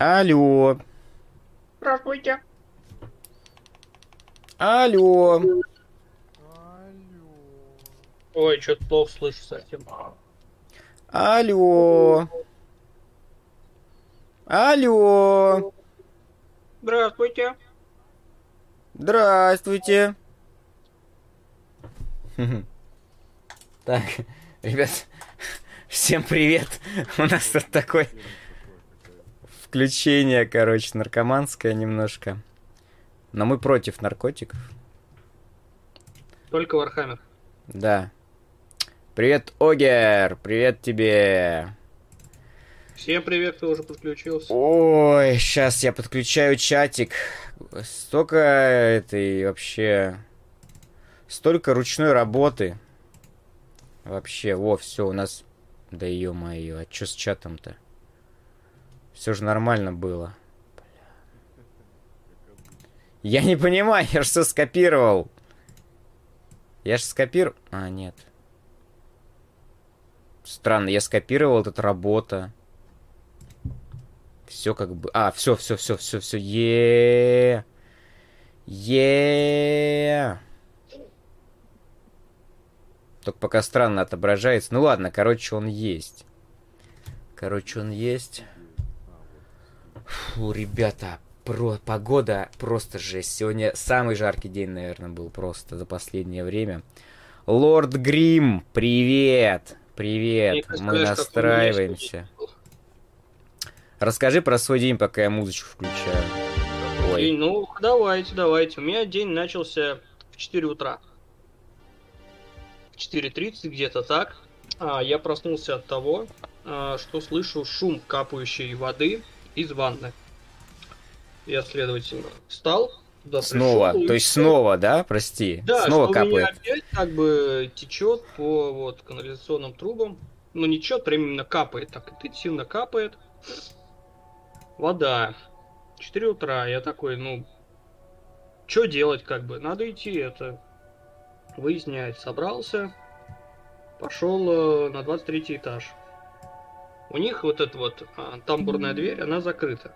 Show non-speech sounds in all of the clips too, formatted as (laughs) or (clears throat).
Алло. Здравствуйте. Алло. Ой, что-то плохо слышу совсем. Алло. Алло. Здравствуйте. Здравствуйте. Так, ребят, всем привет. У нас тут такое включение, короче, наркоманское немножко. Но мы против наркотиков. Только Warhammer. Да. Привет, Огер! Привет тебе! Всем привет, кто уже подключился. Ой, сейчас я подключаю чатик. Столько этой вообще... Столько ручной работы. Вообще, во, все, у нас... Да ё-моё, а чё с чатом-то? Все же нормально было. Я не понимаю, я же все скопировал. Я же скопировал... А, нет. Странно, я скопировал, тут работа. Все как бы... А, все, все, все, все, все. е е Только пока странно отображается. Ну ладно, короче, он есть. Короче, он есть. Фу, ребята, про погода просто жесть. Сегодня самый жаркий день, наверное, был просто за последнее время. Лорд Грим, привет! Привет, мы настраиваемся. Расскажи про свой день, пока я музычку включаю. Ой. Ну, давайте, давайте. У меня день начался в 4 утра. В 4.30 где-то так. А, я проснулся от того, а, что слышу шум капающей воды из ванны. Я, следовательно, встал, туда снова, пришел, то есть все. снова, да, прости, да, снова что капает. У меня опять как бы течет по вот канализационным трубам, ну не течет, прям именно капает, так интенсивно капает. Вода. 4 утра, я такой, ну, что делать, как бы, надо идти это выяснять. Собрался, пошел э, на 23 этаж. У них вот эта вот а, тамбурная дверь, она закрыта.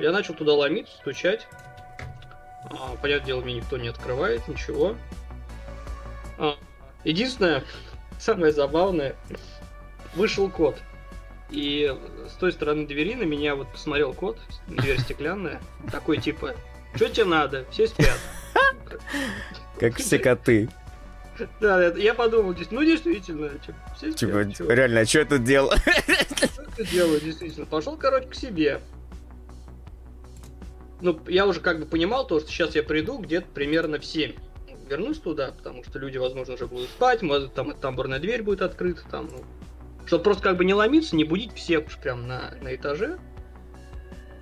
Я начал туда ломиться, стучать. А, понятное дело, мне никто не открывает, ничего. А, единственное, (laughs) самое забавное, вышел кот. И с той стороны двери на меня вот посмотрел кот, дверь стеклянная, (laughs) такой типа, что тебе надо? Все спят. Как все коты. (laughs) Да, я подумал, ну действительно, спят. Типа, реально, а что я тут делал? (laughs) Что ты делаю, действительно? Пошел, короче, к себе ну, я уже как бы понимал то, что сейчас я приду где-то примерно в 7. Вернусь туда, потому что люди, возможно, уже будут спать, может, там тамбурная дверь будет открыта, там, ну, чтобы просто как бы не ломиться, не будить всех уж прям на, на этаже.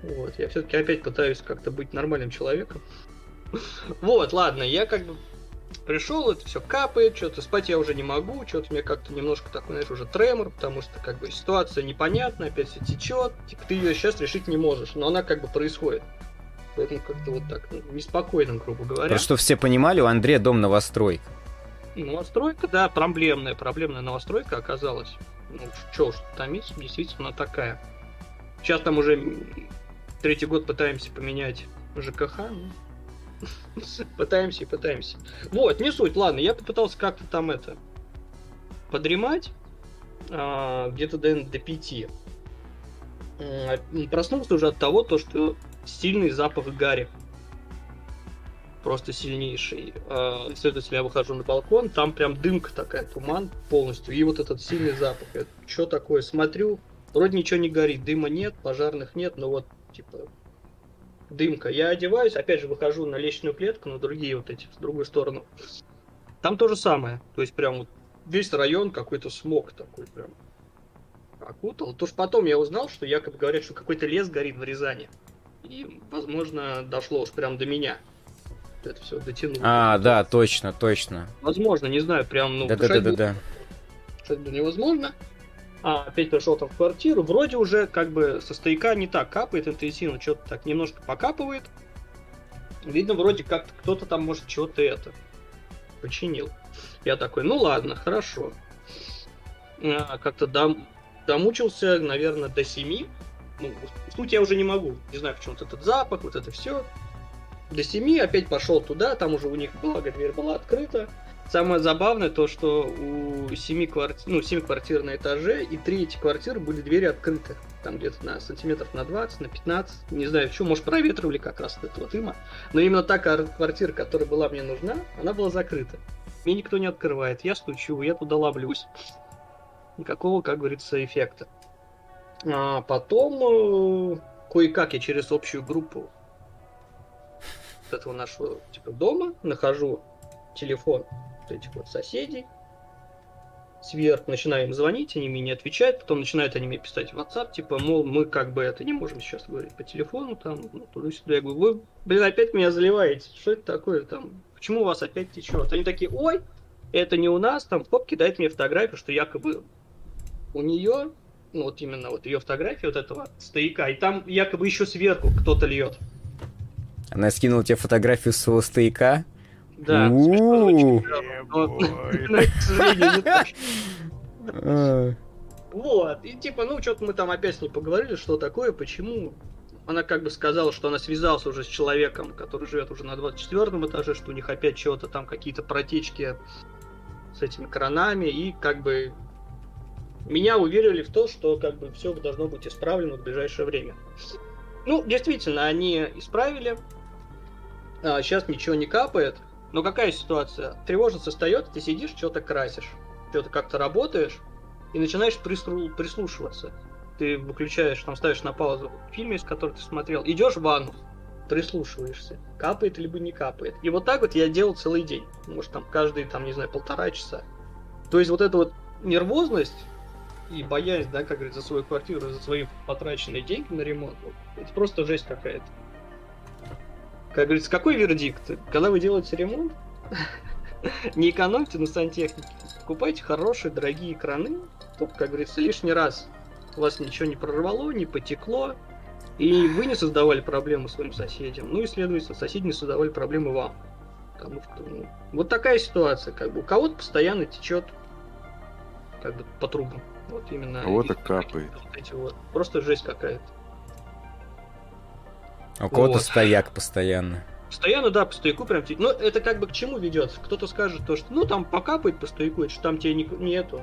Вот, я все-таки опять пытаюсь как-то быть нормальным человеком. (laughs) Вот, ладно, я как бы пришел, это все капает, что-то спать я уже не могу, что-то мне как-то немножко такой, знаешь, уже тремор, потому что как бы ситуация непонятная, опять все течет, типа ты ее сейчас решить не можешь, но она как бы происходит. Поэтому как-то вот так, ну, неспокойно, грубо говоря. Просто что все понимали, у Андрея дом новостройка. Новостройка, да, проблемная, проблемная новостройка оказалась. Ну, что уж томиться, действительно она такая. Сейчас там уже третий год пытаемся поменять ЖКХ. Ну, (laughs) пытаемся и пытаемся. Вот, не суть, ладно, я попытался как-то там это подремать а, где-то до, до 5. А, проснулся уже от того, то, что сильный запах гари. Просто сильнейший. А, следовательно, я выхожу на балкон, там прям дымка такая, туман полностью. И вот этот сильный запах. Что такое? Смотрю, вроде ничего не горит, дыма нет, пожарных нет, но вот, типа, дымка. Я одеваюсь, опять же, выхожу на лестничную клетку, на другие вот эти, в другую сторону. Там то же самое. То есть прям вот весь район какой-то смог такой прям окутал. То, что потом я узнал, что якобы говорят, что какой-то лес горит в Рязани. И, возможно, дошло уж прям до меня. Это все дотянуло. А, да, точно, точно. Возможно, не знаю, прям, ну, да, да, да, да, да. Невозможно. А, опять пришел там в квартиру. Вроде уже как бы со стояка не так капает интенсивно, что-то так немножко покапывает. Видно, вроде как кто-то там, может, чего-то это починил. Я такой, ну ладно, хорошо. А, как-то дом, домучился, наверное, до 7 ну, уснуть я уже не могу. Не знаю, почему вот этот запах, вот это все. До семи опять пошел туда, там уже у них, благо, дверь была открыта. Самое забавное то, что у семи квартир, ну, семь квартир на этаже, и три эти квартиры были двери открыты. Там где-то на сантиметров на 20, на 15, не знаю, что, может, проветривали как раз от этого дыма. Но именно та квартира, которая была мне нужна, она была закрыта. Мне никто не открывает, я стучу, я туда ловлюсь. Никакого, как говорится, эффекта. А потом э, кое-как я через общую группу этого нашего типа дома нахожу телефон этих вот соседей, сверх, начинаю им звонить, они мне не отвечают, потом начинают они мне писать в WhatsApp, типа, мол, мы как бы это не можем сейчас говорить по телефону, там, ну, туда-сюда. Я говорю, вы, блин, опять меня заливаете, что это такое, там, почему у вас опять течет? Они такие, ой, это не у нас, там, хоп, кидает мне фотографию, что якобы у нее, ну, вот именно вот ее фотография вот этого стояка, и там якобы еще сверху кто-то льет. Она скинула тебе фотографию своего стояка? Да. (laughs) (laughs) Вот. И типа, ну, что-то мы там опять с ней поговорили, что такое, почему. Она как бы сказала, что она связалась уже с человеком, который живет уже на 24 этаже, что у них опять чего-то там, какие-то протечки с этими кранами, и как бы меня уверили в то, что как бы все должно быть исправлено в ближайшее время. Ну, действительно, они исправили. А, сейчас ничего не капает. Но какая ситуация? Тревожность остается, ты сидишь, что-то красишь, что-то как-то работаешь, и начинаешь прислу- прислушиваться. Ты выключаешь, там ставишь на паузу фильм, из которого ты смотрел, идешь в ванну, прислушиваешься, капает либо не капает. И вот так вот я делал целый день. Может, там каждые, там, не знаю, полтора часа. То есть вот эта вот нервозность и боязнь, да, как говорится, за свою квартиру, за свои потраченные деньги на ремонт, это просто жесть какая-то. Как говорится, какой вердикт? Когда вы делаете ремонт, не экономьте на сантехнике. Покупайте хорошие, дорогие краны, чтобы, как говорится, лишний раз у вас ничего не прорвало, не потекло, и вы не создавали проблемы своим соседям. Ну и, следовательно, соседи не создавали проблемы вам. Потому что, ну, вот такая ситуация, как бы у кого-то постоянно течет как бы по трубам. Вот именно. Кого-то капает. Вот эти вот. Просто жесть какая-то. А у кого-то вот. стояк постоянно. Постоянно, да, по стояку прям. Ну, это как бы к чему ведет? Кто-то скажет то, что ну там покапает по стояку, что там тебе не, нету.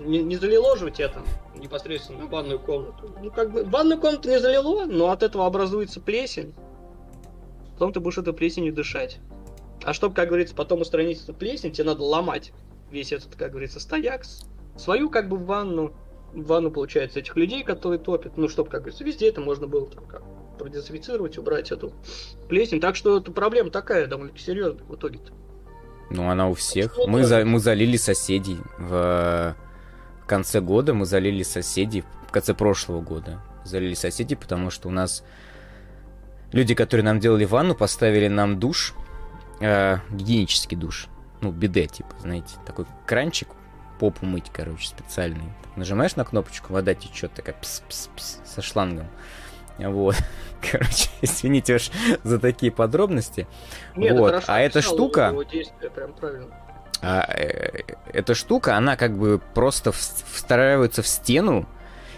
Не, не залило же у тебя там непосредственно в ванную комнату. Ну, как бы, ванную комнату не залило, но от этого образуется плесень. Потом ты будешь эту плесенью дышать. А чтобы, как говорится, потом устранить эту плесень, тебе надо ломать весь этот, как говорится, стояк. Свою, как бы, ванну. Ванну, получается, этих людей, которые топят. Ну, чтобы, как говорится, везде это можно было там как продезинфицировать, убрать эту плесень. Так что эта проблема такая, довольно серьезная в итоге-то. Ну, она у всех. Мы, за, мы залили соседей в конце года, мы залили соседей, в конце прошлого года залили соседей, потому что у нас люди, которые нам делали ванну, поставили нам душ, э, гигиенический душ, ну, биде, типа, знаете, такой кранчик, попу мыть, короче, специальный. Нажимаешь на кнопочку, вода течет, такая пс-пс-пс со шлангом. Вот. (laughs) Короче, (laughs) извините уж за такие подробности. Нет, вот. а эта штука... А, э, эта штука, она как бы просто встраивается в стену,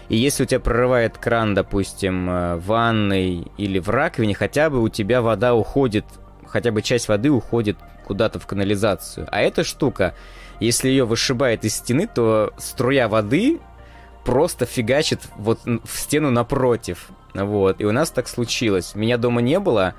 и если у тебя прорывает кран, допустим, э, в ванной или в раковине, хотя бы у тебя вода уходит, хотя бы часть воды уходит куда-то в канализацию. А эта штука, если ее вышибает из стены, то струя воды просто фигачит вот в стену напротив. Вот. И у нас так случилось. Меня дома не было.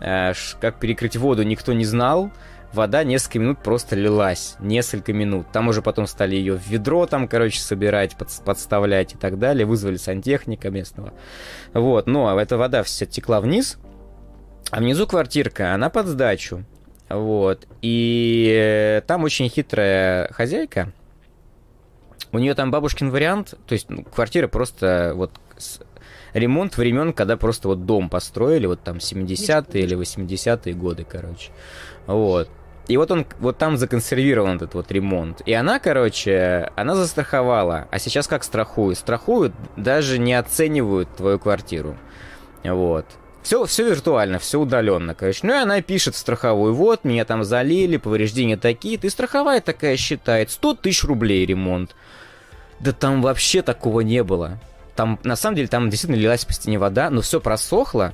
Э, как перекрыть воду, никто не знал. Вода несколько минут просто лилась. Несколько минут. Там уже потом стали ее в ведро, там, короче, собирать, под, подставлять и так далее. Вызвали сантехника местного. Вот. Но эта вода вся текла вниз. А внизу квартирка, она под сдачу. Вот. И э, там очень хитрая хозяйка. У нее там бабушкин вариант, то есть ну, квартира просто вот ремонт времен, когда просто вот дом построили, вот там 70-е или 80-е годы, короче. Вот. И вот он, вот там законсервирован этот вот ремонт. И она, короче, она застраховала. А сейчас как страхуют? Страхуют, даже не оценивают твою квартиру. Вот. Все, все виртуально, все удаленно, короче. Ну и она пишет в страховую, вот, меня там залили, повреждения такие. Ты страховая такая считает, 100 тысяч рублей ремонт. Да там вообще такого не было. Там, на самом деле, там действительно лилась по стене вода, но все просохло.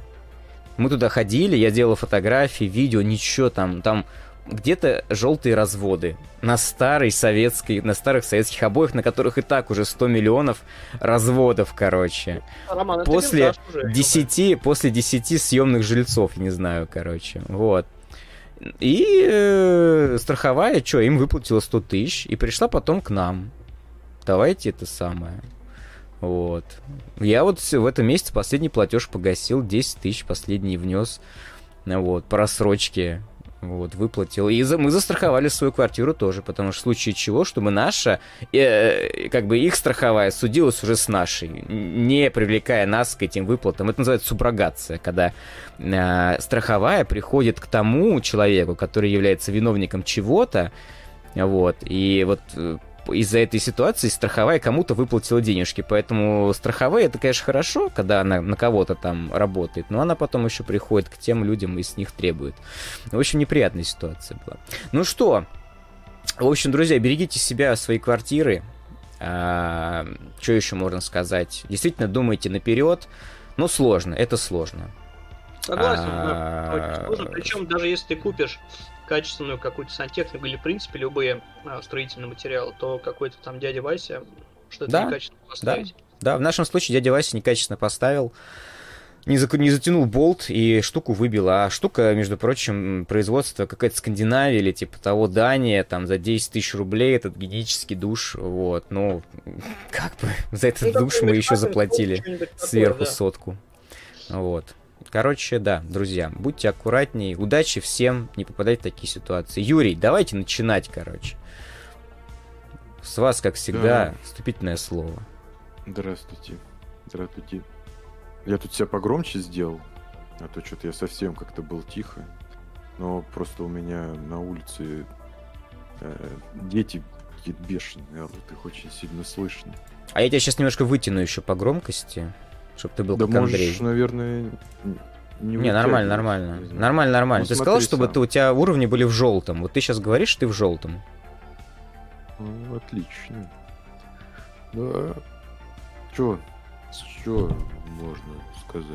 Мы туда ходили, я делал фотографии, видео, ничего там, там где-то желтые разводы на старой советской, на старых советских обоях, на которых и так уже 100 миллионов разводов, короче. Роман, после 10, после 10 съемных жильцов, не знаю, короче. Вот. И э, страховая, что, им выплатила 100 тысяч и пришла потом к нам. Давайте это самое. Вот. Я вот в этом месяце последний платеж погасил, 10 тысяч последний внес. Вот, по рассрочке вот, выплатил. И за, мы застраховали свою квартиру тоже, потому что в случае чего, чтобы наша, э, как бы их страховая судилась уже с нашей, не привлекая нас к этим выплатам. Это называется суброгация, когда э, страховая приходит к тому человеку, который является виновником чего-то, вот, и вот э, из-за этой ситуации страховая кому-то выплатила денежки. Поэтому страховая это, конечно, хорошо, когда она на кого-то там работает, но она потом еще приходит к тем людям и с них требует. В общем, неприятная ситуация была. Ну что, в общем, друзья, берегите себя, свои квартиры. А, что еще можно сказать? Действительно, думайте наперед. Ну, сложно, это сложно. Согласен, а... да. Причем даже если ты купишь качественную какую-то сантехнику или, в принципе, любые а, строительные материалы, то какой-то там дядя Вася что-то да, некачественно поставить. Да, да, в нашем случае дядя Вася некачественно поставил, не, за, не затянул болт и штуку выбил. А штука, между прочим, производство какая-то Скандинавия или типа того Дания, там за 10 тысяч рублей этот гигиенический душ, вот, ну, как бы (laughs) за этот ну, душ мы еще заплатили сверху да. сотку. Вот. Короче, да, друзья, будьте аккуратнее, удачи всем, не попадать в такие ситуации. Юрий, давайте начинать, короче. С вас, как всегда, да. вступительное слово. Здравствуйте. Здравствуйте. Я тут себя погромче сделал, а то что-то я совсем как-то был тихо. Но просто у меня на улице э, дети какие-то бешеные орут, их очень сильно слышно. А я тебя сейчас немножко вытяну еще по громкости чтобы ты был да как можешь, Андрей. наверное, не, не нормально, нормально. Нормально, нормально. Ну, ты сказал, чтобы ты, у тебя уровни были в желтом. Вот ты сейчас говоришь, ты в желтом. Ну, отлично. Да. Чё? Чё можно сказать?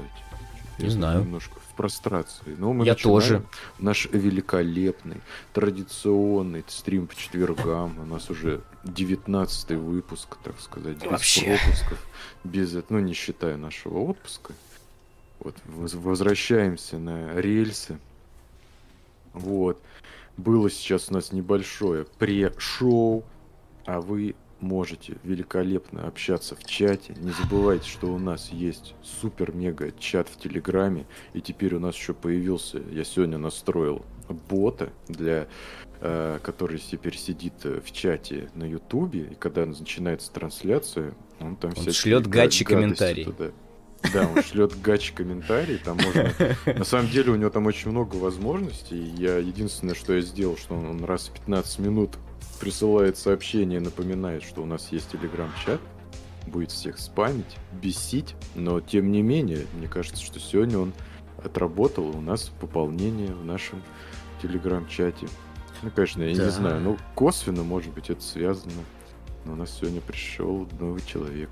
Не Я знаю. Немножко в прострации. Но мы Я тоже. Наш великолепный, традиционный стрим по четвергам. У нас уже 19 выпуск, так сказать, без Вообще. пропусков. Без, ну, не считая нашего отпуска. Вот, возвращаемся на рельсы. Вот. Было сейчас у нас небольшое пре-шоу, а вы можете великолепно общаться в чате. Не забывайте, что у нас есть супер-мега чат в Телеграме. И теперь у нас еще появился, я сегодня настроил бота, для, э, который теперь сидит э, в чате на Ютубе. И когда начинается трансляция, он там он шлет гачи комментарий. Туда. Да, он шлет гач комментарий, там можно... На самом деле у него там очень много возможностей. Я единственное, что я сделал, что он раз в 15 минут присылает сообщение, напоминает, что у нас есть телеграм-чат, будет всех спамить, бесить, но тем не менее, мне кажется, что сегодня он отработал у нас пополнение в нашем телеграм-чате. Ну, конечно, я да. не знаю, ну, косвенно, может быть, это связано, но у нас сегодня пришел новый человек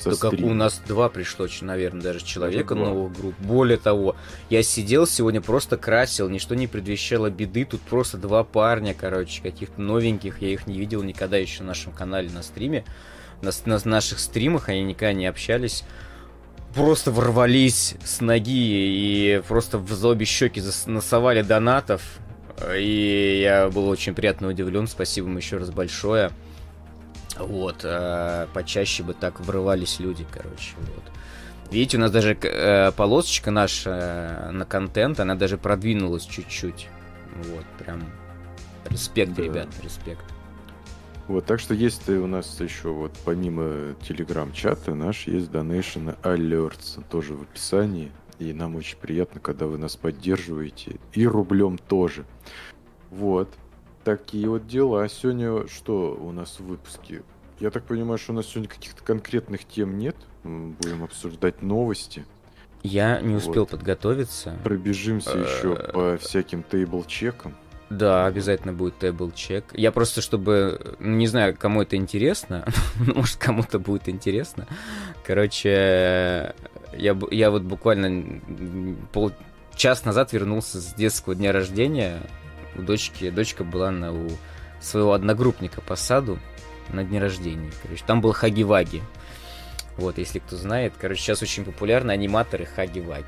со Только у нас два пришло, наверное, даже человека даже новых групп. Более того, я сидел сегодня, просто красил, ничто не предвещало беды. Тут просто два парня, короче, каких-то новеньких. Я их не видел никогда еще на нашем канале на стриме. На, на наших стримах они никогда не общались. Просто ворвались с ноги и просто в обе щеки насовали донатов. И я был очень приятно удивлен. Спасибо им еще раз большое. Вот, э, почаще бы так врывались люди, короче, вот. Видите, у нас даже э, полосочка наша э, на контент, она даже продвинулась чуть-чуть. Вот, прям респект, да. ребят, респект. Вот, так что есть у нас еще вот помимо телеграм-чата наш есть Donation Alerts тоже в описании. И нам очень приятно, когда вы нас поддерживаете. И рублем тоже. Вот. Такие вот дела. А сегодня что у нас в выпуске? Я так понимаю, что у нас сегодня каких-то конкретных тем нет. Мы будем обсуждать новости. Я не успел вот. подготовиться. Пробежимся еще по всяким тейбл-чекам. Да, обязательно будет тейбл чек. Я просто, чтобы... ну, Не знаю, кому это интересно. (laughs) Может, кому-то будет интересно. Короче, я, я вот буквально пол час назад вернулся с детского дня рождения. У дочки... Дочка была на, у своего одногруппника по саду на дне рождения. Короче, там был Хаги-Ваги. Вот, если кто знает. Короче, сейчас очень популярны аниматоры Хаги-Ваги.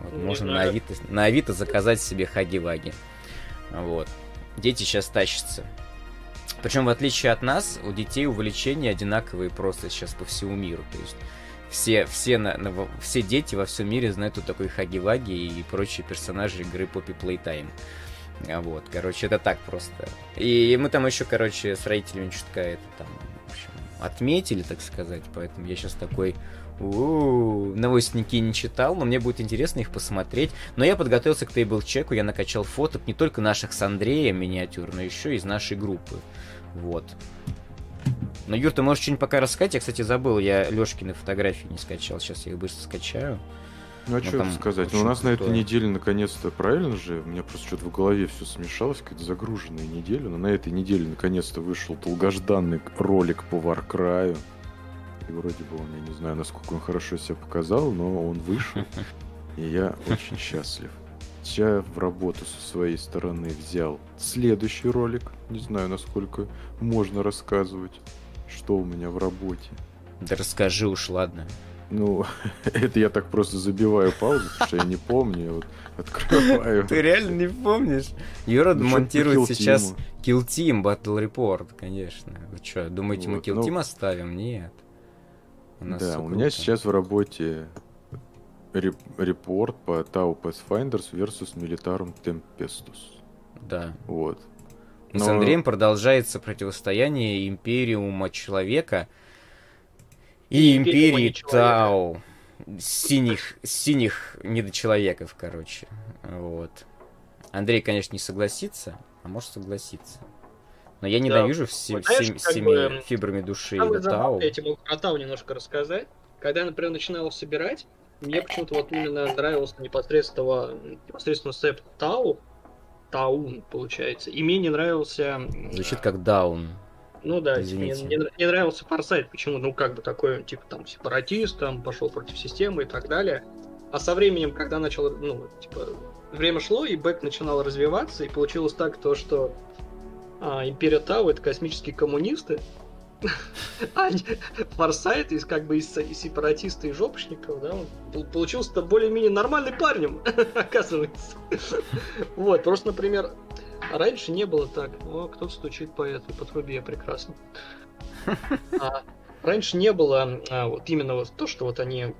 Вот, Не можно на. Авито, на Авито заказать себе Хаги-Ваги. Вот. Дети сейчас тащатся. Причем, в отличие от нас, у детей увлечения одинаковые просто сейчас по всему миру. То есть все, все, на- на- все дети во всем мире знают, кто такой Хаги-Ваги и прочие персонажи игры Poppy Playtime. А Вот, короче, это так просто. И мы там еще, короче, с родителями чутка это там, в общем, отметили, так сказать. Поэтому я сейчас такой у новостники не читал, но мне будет интересно их посмотреть. Но я подготовился к тейбл-чеку, я накачал фоток не только наших с Андреем миниатюр, но еще из нашей группы. Вот. Но, Юр, ты можешь что-нибудь пока рассказать? Я, кстати, забыл, я Лешкины фотографии не скачал. Сейчас я их быстро скачаю. Ну а Ну, что там сказать? Ну, у нас на этой неделе наконец-то, правильно же? У меня просто что-то в голове все смешалось, какая-то загруженная неделя. Но на этой неделе наконец-то вышел долгожданный ролик по Warcry. И вроде бы он, я не знаю, насколько он хорошо себя показал, но он вышел. (laughs) И я очень счастлив. Я в работу со своей стороны взял следующий ролик. Не знаю, насколько можно рассказывать, что у меня в работе. Да расскажи уж, ладно. Ну, (laughs) это я так просто забиваю паузу, потому что я не помню. Вот открываю. Ты реально не помнишь? Юра Ну, монтирует сейчас? Kill Team Battle Report, конечно. Вы что, думаете, мы Вот, Kill ну- Team оставим? Нет. У нас Да, у меня сейчас в работе реп- репорт по Tau Pathfinders versus Militarum Tempestus. Да. Вот. И С Но- Андреем продолжается противостояние Империума Человека и Империи. Тау. Синих, синих недочеловеков, короче. Вот. Андрей, конечно, не согласится, а может согласиться. Но я ненавижу все, вот знаешь, всеми, как всеми бы, фибрами души Самое Тау. я тебе могу про Тау немножко рассказать. Когда я, например, начинал собирать, мне почему-то вот именно нравился непосредственно, непосредственно септ Тау, Таун, получается. И мне не нравился... Звучит как даун. Ну да, мне, Извините. мне не нравился Форсайт, почему? Ну, как бы такой, типа, там, сепаратист, там, пошел против системы и так далее. А со временем, когда начал, ну, типа, время шло, и Бэк начинал развиваться, и получилось так, то, что а, Империя Тау — это космические коммунисты, (laughs) а Форсайт из, как бы, из, из сепаратиста и жопочников, да, он пол- получился-то более-менее нормальным парнем, (laughs) оказывается. Вот, просто, например, раньше не было так. О, кто-то стучит по этой, по трубе, прекрасно. (laughs) А, раньше не было а, вот именно вот то, что вот они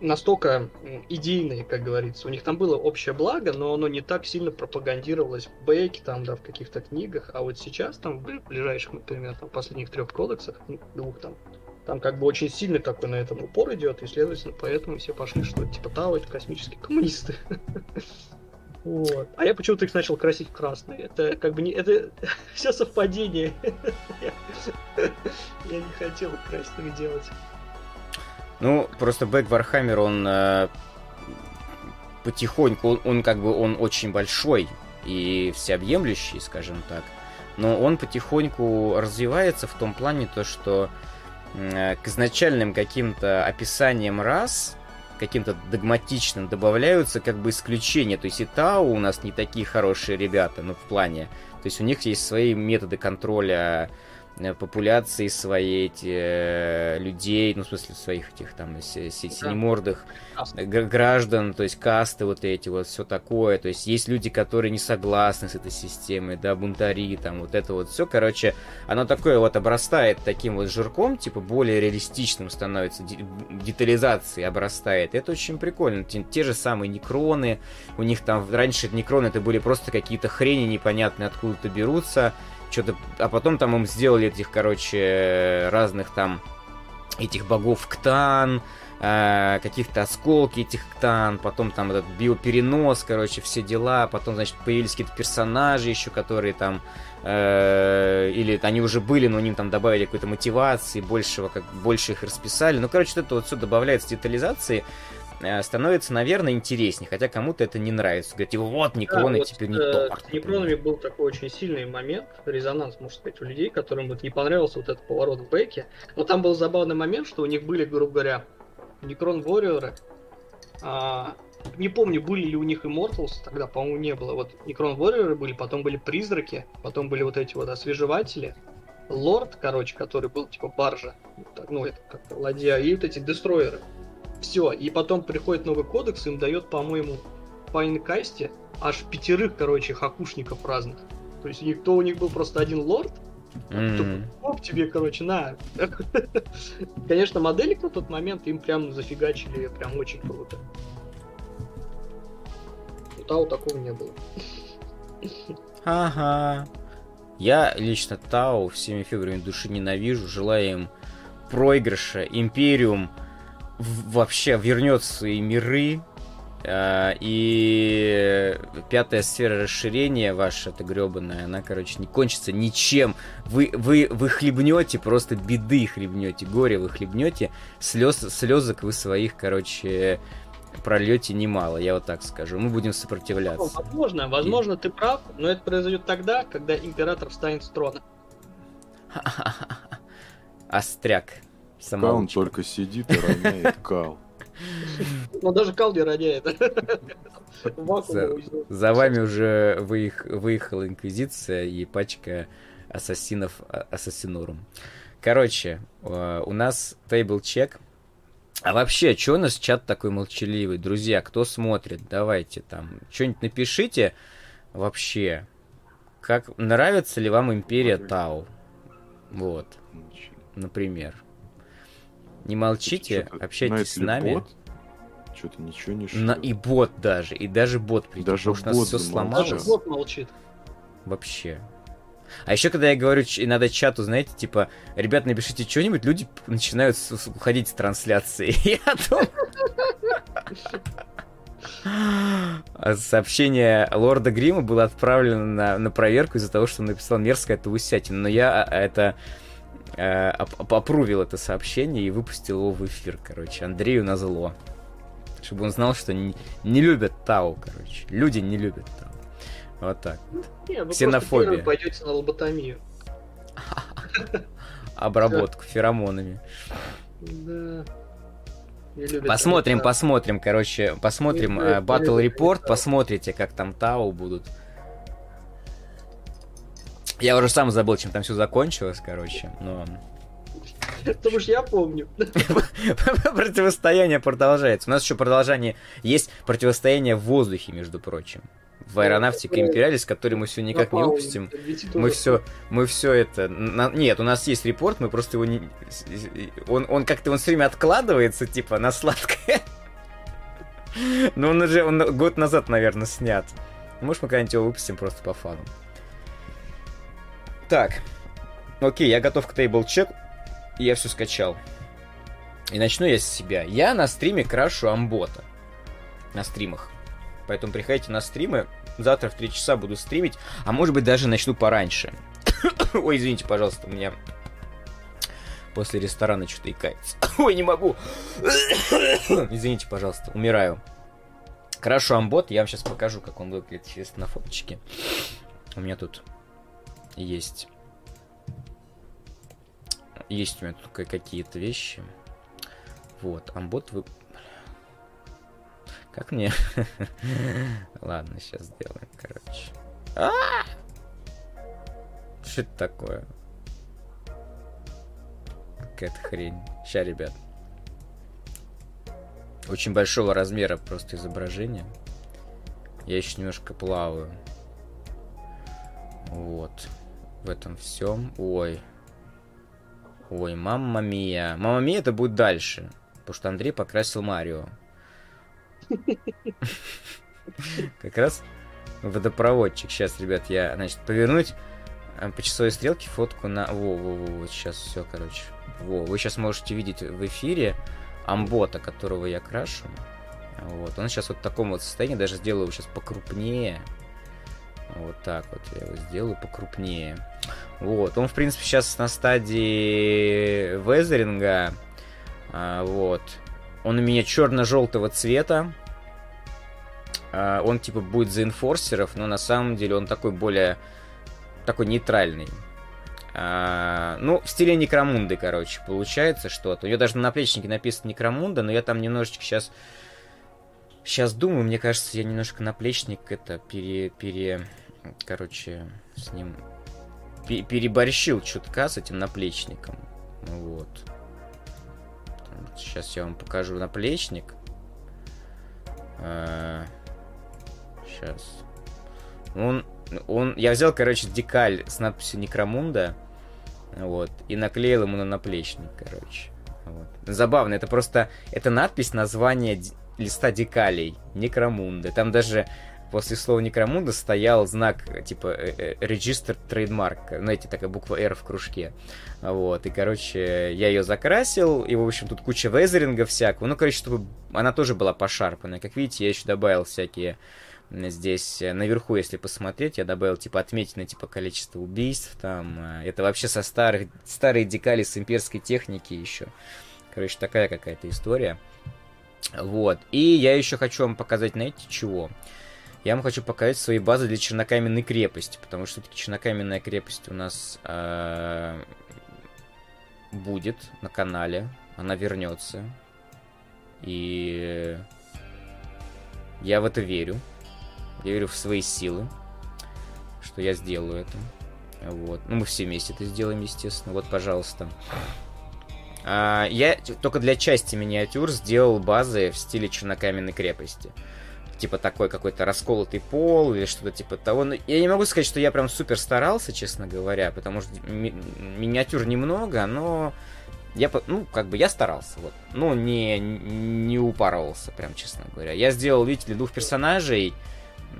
настолько идейные, как говорится. У них там было общее благо, но оно не так сильно пропагандировалось в бэке, там, да, в каких-то книгах. А вот сейчас, там, в ближайших, например, там, последних трех кодексах, двух там, там как бы очень сильно такой на этом упор идет, и, следовательно, поэтому все пошли, что типа Тау это космические коммунисты. (laughs) Вот. А я почему-то их начал красить в красный. Это как бы не... Это (laughs) все совпадение. (laughs) Я не хотел их красными делать. Ну, просто back Warhammer, он э, потихоньку, он, он как бы, он очень большой и всеобъемлющий, скажем так, но он потихоньку развивается в том плане, то, что э, к изначальным каким-то описаниям рас, каким-то догматичным, добавляются как бы исключения. То есть и Тау у нас не такие хорошие ребята, ну, в плане. То есть у них есть свои методы контроля популяции своей эти э, людей, ну, в смысле, своих этих там синемордых Касты. г- граждан, то есть касты вот эти, вот все такое. То есть есть люди, которые не согласны с этой системой, да, бунтари, там, вот это вот все. Короче, оно такое вот обрастает таким вот жирком, типа более реалистичным становится, де- детализацией обрастает. Это очень прикольно. Те, те же самые некроны, у них там раньше некроны это были просто какие-то хрени непонятные, откуда-то берутся, что-то, а потом там им сделали этих, короче, разных там этих богов Ктан, э, каких-то осколки этих Ктан, потом там этот биоперенос, короче, все дела, потом, значит, появились какие-то персонажи еще, которые там э, или они уже были, но им там добавили какой-то мотивации, большего, как больше их расписали. Ну, короче, это вот все добавляется детализации. Э, становится, наверное, интереснее, хотя кому-то это не нравится. Говорит, вот, Некроны Да, вот, теперь не э, торт. С Некронами был такой очень сильный момент, резонанс, можно сказать, у людей, которым вот не понравился вот этот поворот в бэке. Но там был забавный момент, что у них были, грубо говоря, Некрон Warrior. А, не помню, были ли у них Immortals, тогда, по-моему, не было. Вот Некрон Warrior были, потом были Призраки, потом были вот эти вот освежеватели. Лорд, короче, который был типа баржа, ну это как ладья, и вот эти дестройеры. Все, и потом приходит новый кодекс, им дает, по-моему, по инкасте аж пятерых, короче, хакушников разных. То есть никто у них был просто один лорд, М. Оп, тебе, короче, на. (laughs) Конечно, моделек на тот момент им прям зафигачили, прям очень круто. У Тау такого не было. Ага. Я лично Тау всеми фибрами души ненавижу, желаю им проигрыша. Империум вообще вернет свои миры. а, И пятая сфера расширения ваша, эта гребаная, она, короче, не кончится ничем. Вы, вы, вы хлебнете, просто беды хлебнете, горе вы хлебнете, слез, слезок вы своих, короче, прольете немало, я вот так скажу. Мы будем Ну, сопротивляться. возможно, возможно, ты прав, но это произойдет тогда, когда император встанет с трона. (laughs) Остряк. Самоучка. только сидит и роняет кал. Но даже Кал не роняет. (laughs) За, за вами уже выех- выехала Инквизиция и пачка ассасинов а- Ассасинорум. Короче, э, у нас тейбл чек. А вообще, что у нас чат такой молчаливый? Друзья, кто смотрит, давайте там, что-нибудь напишите вообще. Как нравится ли вам Империя Тау? Вот, например. Не молчите, общайтесь с нами. бот? Что-то ничего не На, шлет. и бот даже, и даже бот придет, Даже потому что у нас все замолчал. Даже сломалось. бот молчит. Вообще. А еще, когда я говорю, ч- иногда чату, знаете, типа, ребят, напишите что-нибудь, люди начинают с- с- уходить с трансляции. (laughs) Я думаю... А Сообщение лорда Грима было отправлено на, на проверку из-за того, что он написал мерзкое это усятина. Но я а, это э, опрувил это сообщение и выпустил его в эфир, короче, Андрею на зло. Чтобы он знал, что не, не любят Тау, короче. Люди не любят Тау. Вот так. Не, вы Ксенофобия. пойдете на лоботомию. (laughs) Обработку феромонами. Да. Не Посмотрим, посмотрим, короче, посмотрим Не не репорт, знаю. посмотрите, как там Тау будут. Я уже сам забыл, чем там все закончилось, короче, но Потому что я помню. (laughs) противостояние продолжается. У нас еще продолжение есть противостояние в воздухе, между прочим. В аэронавтике Империалис, который мы все никак не выпустим. ведь Мы все, мы все это. нет, у нас есть репорт, мы просто его не. Он, он как-то он все время откладывается, типа, на сладкое. (laughs) Но он уже он год назад, наверное, снят. Может, мы когда-нибудь его выпустим просто по фану. Так. Окей, я готов к тейбл чек. Я все скачал. И начну я с себя. Я на стриме крашу амбота. На стримах. Поэтому приходите на стримы. Завтра в 3 часа буду стримить. А может быть даже начну пораньше. (coughs) Ой, извините, пожалуйста, у меня после ресторана что-то икается. (coughs) Ой, не могу. (coughs) Извините, пожалуйста, умираю. Крашу амбот, я вам сейчас покажу, как он выглядит сейчас на фоточке. У меня тут есть... Есть у меня ка- какие-то вещи. Вот, амбот вы... Как мне... (laughs) Ладно, сейчас сделаем, короче. А! Что это такое? Какая-то хрень. Ща, ребят. Очень большого размера просто изображение. Я еще немножко плаваю. Вот. В этом всем. Ой. Ой, мамма мия. Мамма мия это будет дальше. Потому что Андрей покрасил Марио. Как раз водопроводчик. Сейчас, ребят, я, значит, повернуть э, по часовой стрелке фотку на... Во, во, во, вот сейчас все, короче. Во, вы сейчас можете видеть в эфире амбота, которого я крашу. Вот, он сейчас вот в таком вот состоянии, даже сделаю его сейчас покрупнее. Вот так вот я его сделаю покрупнее. Вот, он, в принципе, сейчас на стадии везеринга. А, вот. Он у меня черно-желтого цвета. А, он типа будет за инфорсеров, но на самом деле он такой более такой нейтральный. А, ну, в стиле Некромунды, короче, получается что-то. У нее даже на наплечнике написано Некромунда, но я там немножечко сейчас... Сейчас думаю, мне кажется, я немножко наплечник это пере... пере... Короче, с ним... Переборщил чутка с этим наплечником. Вот. Сейчас я вам покажу наплечник. А, сейчас. Он он, я взял, короче, декаль с надписью Некромунда, вот, и наклеил ему на наплечник, короче. Вот. Забавно, это просто, это надпись, название листа декалей, Некромунда. Там даже после слова Некромунда стоял знак, типа, Register Trademark, знаете, такая буква R в кружке. Вот, и, короче, я ее закрасил, и, в общем, тут куча везеринга всякого. Ну, короче, чтобы она тоже была пошарпанная. Как видите, я еще добавил всякие Здесь э, наверху, если посмотреть, я добавил, типа, отметить типа, количество убийств, там, э, это вообще со старых, старые декали с имперской техники еще. Короче, такая какая-то история. Вот. И я еще хочу вам показать, знаете, чего? Я вам хочу показать свои базы для чернокаменной крепости, потому что все-таки чернокаменная крепость у нас э, будет на канале, она вернется. И я в это верю. Я верю в свои силы, что я сделаю это. Вот. Ну, мы все вместе это сделаем, естественно. Вот, пожалуйста. А, я только для части миниатюр сделал базы в стиле чернокаменной крепости. Типа такой какой-то расколотый пол или что-то типа того. Но я не могу сказать, что я прям супер старался, честно говоря, потому что ми- миниатюр немного, но я, ну, как бы я старался, вот. Ну, не, не упарывался, прям, честно говоря. Я сделал, видите ли, двух персонажей,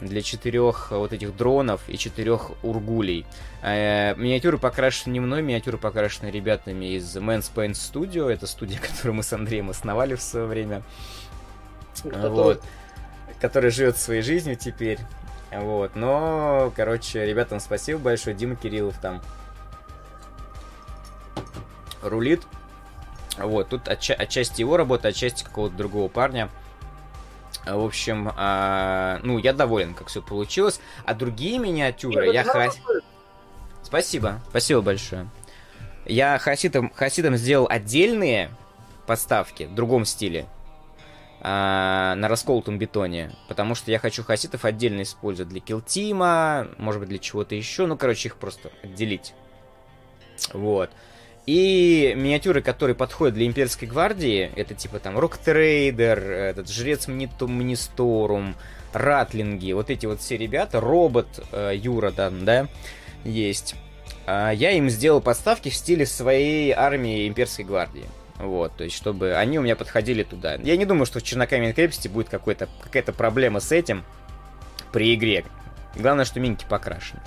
для четырех вот этих дронов и четырех ургулей. Э, миниатюры покрашены не мной, миниатюры покрашены ребятами из Man's Paint Studio. Это студия, (laughs) которую мы с Андреем основали в свое время. Вот. Который живет своей жизнью теперь. Вот. Но, короче, ребятам спасибо большое. Дима Кириллов там рулит. Вот, тут отча- отчасти его работа, отчасти какого-то другого парня. В общем, а, ну, я доволен, как все получилось. А другие миниатюры Нет, я ха... Спасибо, спасибо большое. Я хасидам, хасидам сделал отдельные подставки в другом стиле. А, на расколотом бетоне. Потому что я хочу хаситов отдельно использовать для килтима, может быть, для чего-то еще. Ну, короче, их просто отделить. Вот. И миниатюры, которые подходят для имперской гвардии, это типа там Роктрейдер, этот Жрец Мнисторум, Ратлинги, вот эти вот все ребята, Робот э, Юра там, да, есть. А я им сделал подставки в стиле своей армии имперской гвардии. Вот, то есть, чтобы они у меня подходили туда. Я не думаю, что в Чернокаменной крепости будет какая-то проблема с этим при игре. Главное, что минки покрашены.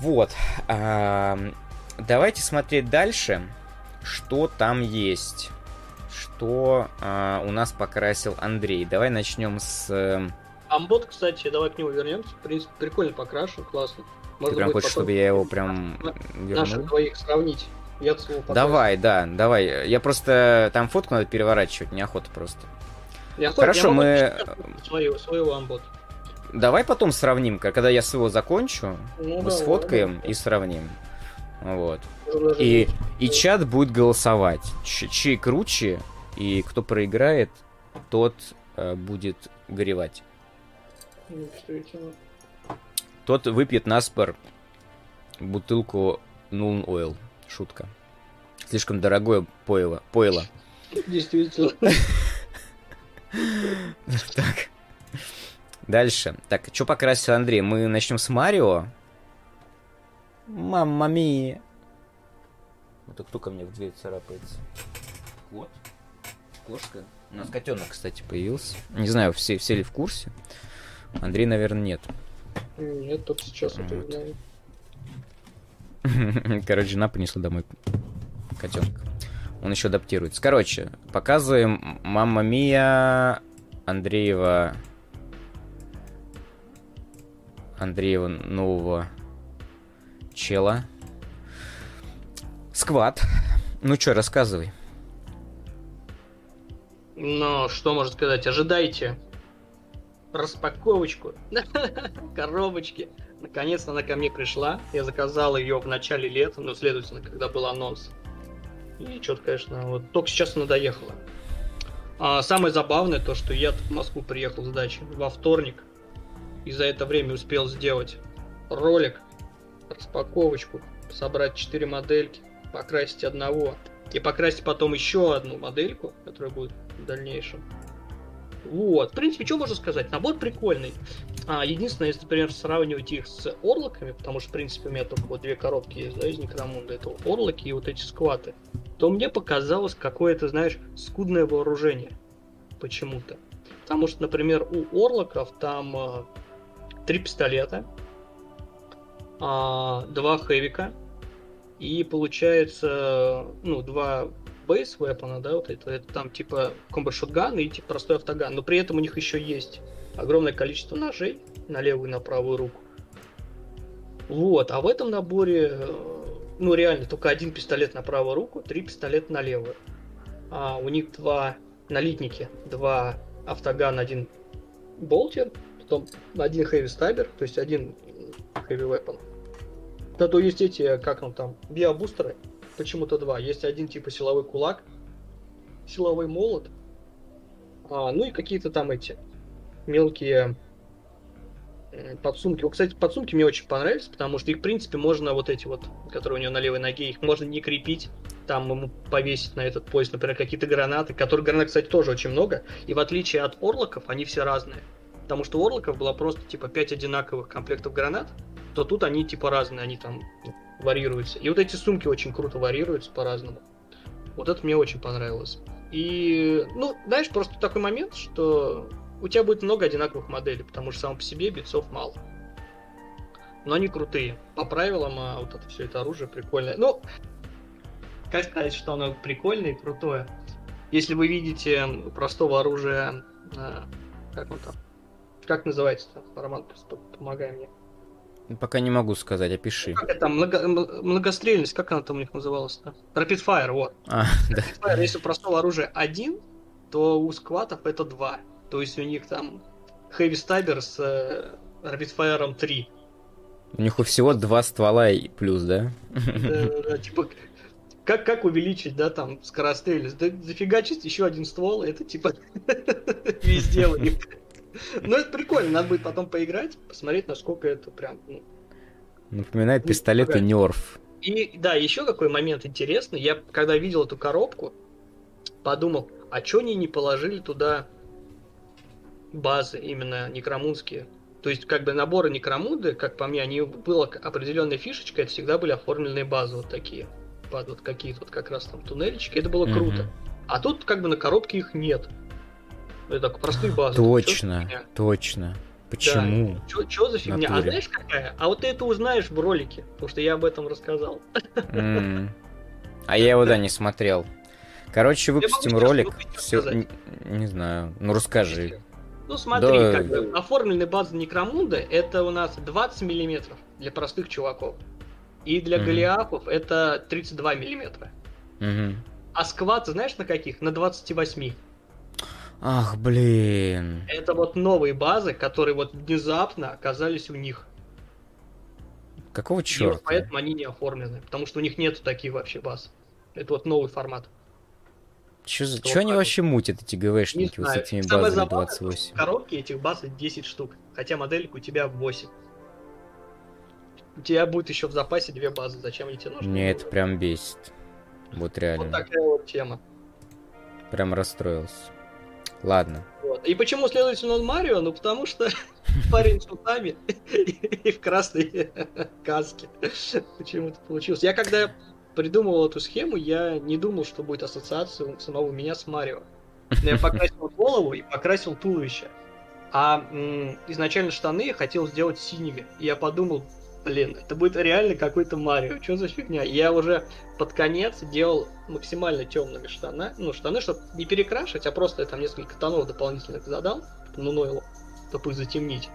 Вот. Давайте смотреть дальше, что там есть. Что э, у нас покрасил Андрей. Давай начнем с... Э, Амбот, кстати, давай к нему вернемся. Прикольно покрашен, классно. Можно Ты прям хочешь, чтобы я его (laughs) прям вернул? Наших двоих сравнить. Я давай, да, давай. Я просто... Там фотку надо переворачивать, неохота просто. Неохота, Хорошо, мы... Своего, своего амбот. Давай потом сравним, когда я своего закончу, ну, мы да, сфоткаем да, да. и сравним. Вот. И, и чат будет голосовать. Ч чей круче, и кто проиграет, тот э, будет горевать. Тот выпьет наспор бутылку Нулн Ойл. Шутка. Слишком дорогое пойло. пойло. Действительно. (laughs) Так. Дальше. Так, что покрасил Андрей? Мы начнем с Марио. Мамма мия. Это кто ко мне в дверь царапается? Вот. Кошка. У нас котенок, кстати, появился. Не знаю, все, все ли в курсе. Андрей, наверное, нет. Нет, только сейчас вот. это. (laughs) Короче, жена принесла домой котенка. Он еще адаптируется. Короче, показываем Мамма Мия Андреева Андреева нового чела. Сквад. Ну что, рассказывай. Но что можно сказать? Ожидайте распаковочку (laughs) коробочки. Наконец-то она ко мне пришла. Я заказал ее в начале лета, ну, следовательно, когда был анонс. И что-то, конечно, вот только сейчас она доехала. А самое забавное то, что я в Москву приехал с дачи во вторник. И за это время успел сделать ролик, распаковочку, собрать 4 модельки, покрасить одного и покрасить потом еще одну модельку, которая будет в дальнейшем. Вот, в принципе, что можно сказать? Набор прикольный. А, единственное, если, например, сравнивать их с орлоками, потому что, в принципе, у меня только вот две коробки есть, да, из Некромунда, это орлоки и вот эти скваты, то мне показалось какое-то, знаешь, скудное вооружение. Почему-то. Потому что, например, у орлоков там а, три пистолета, а, два хэвика, и получается, ну, два weapon, да, вот это, это там типа комбо шотган и типа простой автоган, но при этом у них еще есть огромное количество ножей на левую и на правую руку. Вот, а в этом наборе, э, ну реально, только один пистолет на правую руку, три пистолета на левую. А у них два налитники, два автоган, один болтер, потом один heavy stabber, то есть один heavy weapon. Да, то есть эти, как он там, биобустеры, почему-то два. Есть один типа силовой кулак, силовой молот, а, ну и какие-то там эти мелкие подсумки. Вот, кстати, подсумки мне очень понравились, потому что их, в принципе, можно вот эти вот, которые у него на левой ноге, их можно не крепить, там ему повесить на этот пояс, например, какие-то гранаты, которых гранат, кстати, тоже очень много. И в отличие от орлоков, они все разные. Потому что у орлоков было просто типа 5 одинаковых комплектов гранат, то тут они типа разные, они там варьируются. И вот эти сумки очень круто варьируются по-разному. Вот это мне очень понравилось. И, ну, знаешь, просто такой момент, что у тебя будет много одинаковых моделей, потому что сам по себе битцов мало. Но они крутые. По правилам, а вот это все это оружие прикольное. Ну, как сказать, что оно прикольное и крутое? Если вы видите простого оружия, а, как он там, как называется-то? Роман, помогай мне. Пока не могу сказать, опиши. Как это, много, многострельность, как она там у них называлась-то? Rapid Fire, вот. А, (laughs) Rapid да. Fire, если простого оружия один, то у скватов это два. То есть у них там Heavy Stabber с э, Rapid Fire 3. У них у всего два ствола и плюс, да? Да, да, типа, как, как увеличить, да, там, скорострельность? Да зафигачить еще один ствол, это типа везде у них. Ну, это прикольно, надо будет потом поиграть, посмотреть, насколько это прям... Ну, Напоминает пистолеты Нерф. И да, еще какой момент интересный. Я, когда видел эту коробку, подумал, а что они не положили туда базы именно некромунские? То есть, как бы наборы некромуды, как по мне, они была определенная фишечка, это всегда были оформленные базы вот такие. Под вот какие-то вот как раз там туннельчики, это было mm-hmm. круто. А тут как бы на коробке их нет. Это так, простые базы. Точно, точно. Почему? Да. Чё, за фигня? А знаешь какая? А вот ты это узнаешь в ролике, потому что я об этом рассказал. Mm. (laughs) А я его, да, не смотрел. Короче, выпустим ролик. Все, не, не знаю. Ну расскажи. Ну смотри, да... как бы оформленная база Некромунда это у нас 20 миллиметров для простых чуваков. И для mm голиафов это 32 миллиметра. mm А скват, знаешь, на каких? На 28. Ах, блин. Это вот новые базы, которые вот внезапно оказались у них. Какого черта? И поэтому они не оформлены, потому что у них нет таких вообще баз. Это вот новый формат. Чё они вообще мутят, эти ГВшники, вот с этими Самое базами 28? В коробке этих баз 10 штук, хотя моделек у тебя 8. У тебя будет еще в запасе две базы, зачем они тебе нужны? Мне это прям бесит. Вот реально. Вот такая вот тема. Прям расстроился. Ладно. Вот. И почему, следовательно, он Марио? Ну, потому что (laughs) парень с утами (laughs) и в красной (laughs) каске. Почему это получилось? Я когда придумывал эту схему, я не думал, что будет ассоциация самого меня с Марио. Но я покрасил (laughs) голову и покрасил туловище. А м- изначально штаны я хотел сделать синими. И я подумал, блин, это будет реально какой-то Марио, что за фигня? Я уже под конец делал максимально темными штаны, ну, штаны, чтобы не перекрашивать, а просто я там несколько тонов дополнительных задал, ну, нойлу, чтобы их затемнить.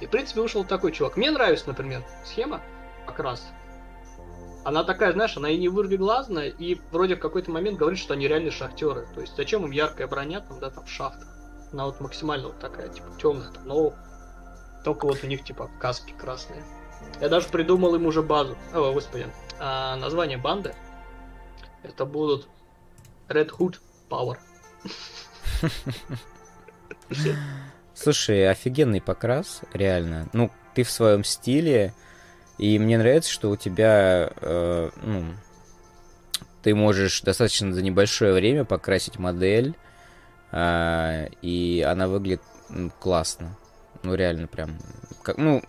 И, в принципе, вышел такой чувак. Мне нравится, например, схема покрас. Она такая, знаешь, она и не вырвиглазная, и вроде в какой-то момент говорит, что они реально шахтеры. То есть зачем им яркая броня, там, да, там, в шахтах. Она вот максимально вот такая, типа, темная, но только вот у них, типа, каски красные. Я даже придумал им уже базу. О, господи. А, название банды. Это будут Red Hood Power. (laughs) Слушай, офигенный покрас, реально. Ну, ты в своем стиле, и мне нравится, что у тебя, э, ну, ты можешь достаточно за небольшое время покрасить модель, э, и она выглядит ну, классно. Ну, реально прям, как, ну,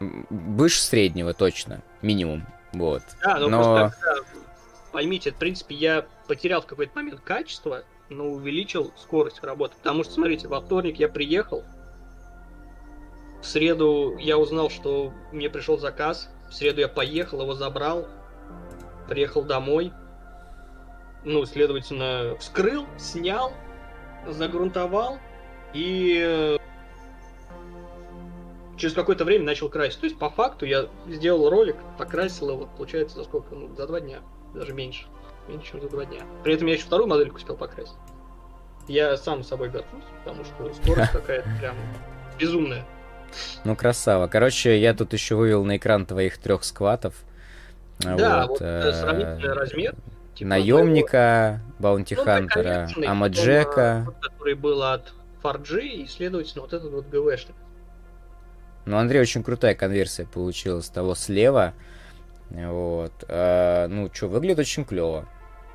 выше среднего точно, минимум, вот. Да, ну Но... просто, да, поймите, в принципе, я потерял в какой-то момент качество, но увеличил скорость работы. Потому что, смотрите, во вторник я приехал, в среду я узнал, что мне пришел заказ, в среду я поехал, его забрал, приехал домой, ну, следовательно, вскрыл, снял, загрунтовал и э, через какое-то время начал красить. То есть, по факту, я сделал ролик, покрасил его, получается, за сколько? Ну, за два дня, даже меньше меньше, чем за два дня. При этом я еще вторую модельку успел покрасить. Я сам собой горжусь, потому что скорость какая-то прям безумная. Ну, красава. Короче, я тут еще вывел на экран твоих трех скватов. Да, вот, вот э, сравнительный размер. Типа наемника, Баунти ну, Хантера, Амаджека. Который был от Фарджи, и, следовательно, вот этот вот ГВшник. Ну, Андрей, очень крутая конверсия получилась того слева. Вот. А, ну, что, выглядит очень клево.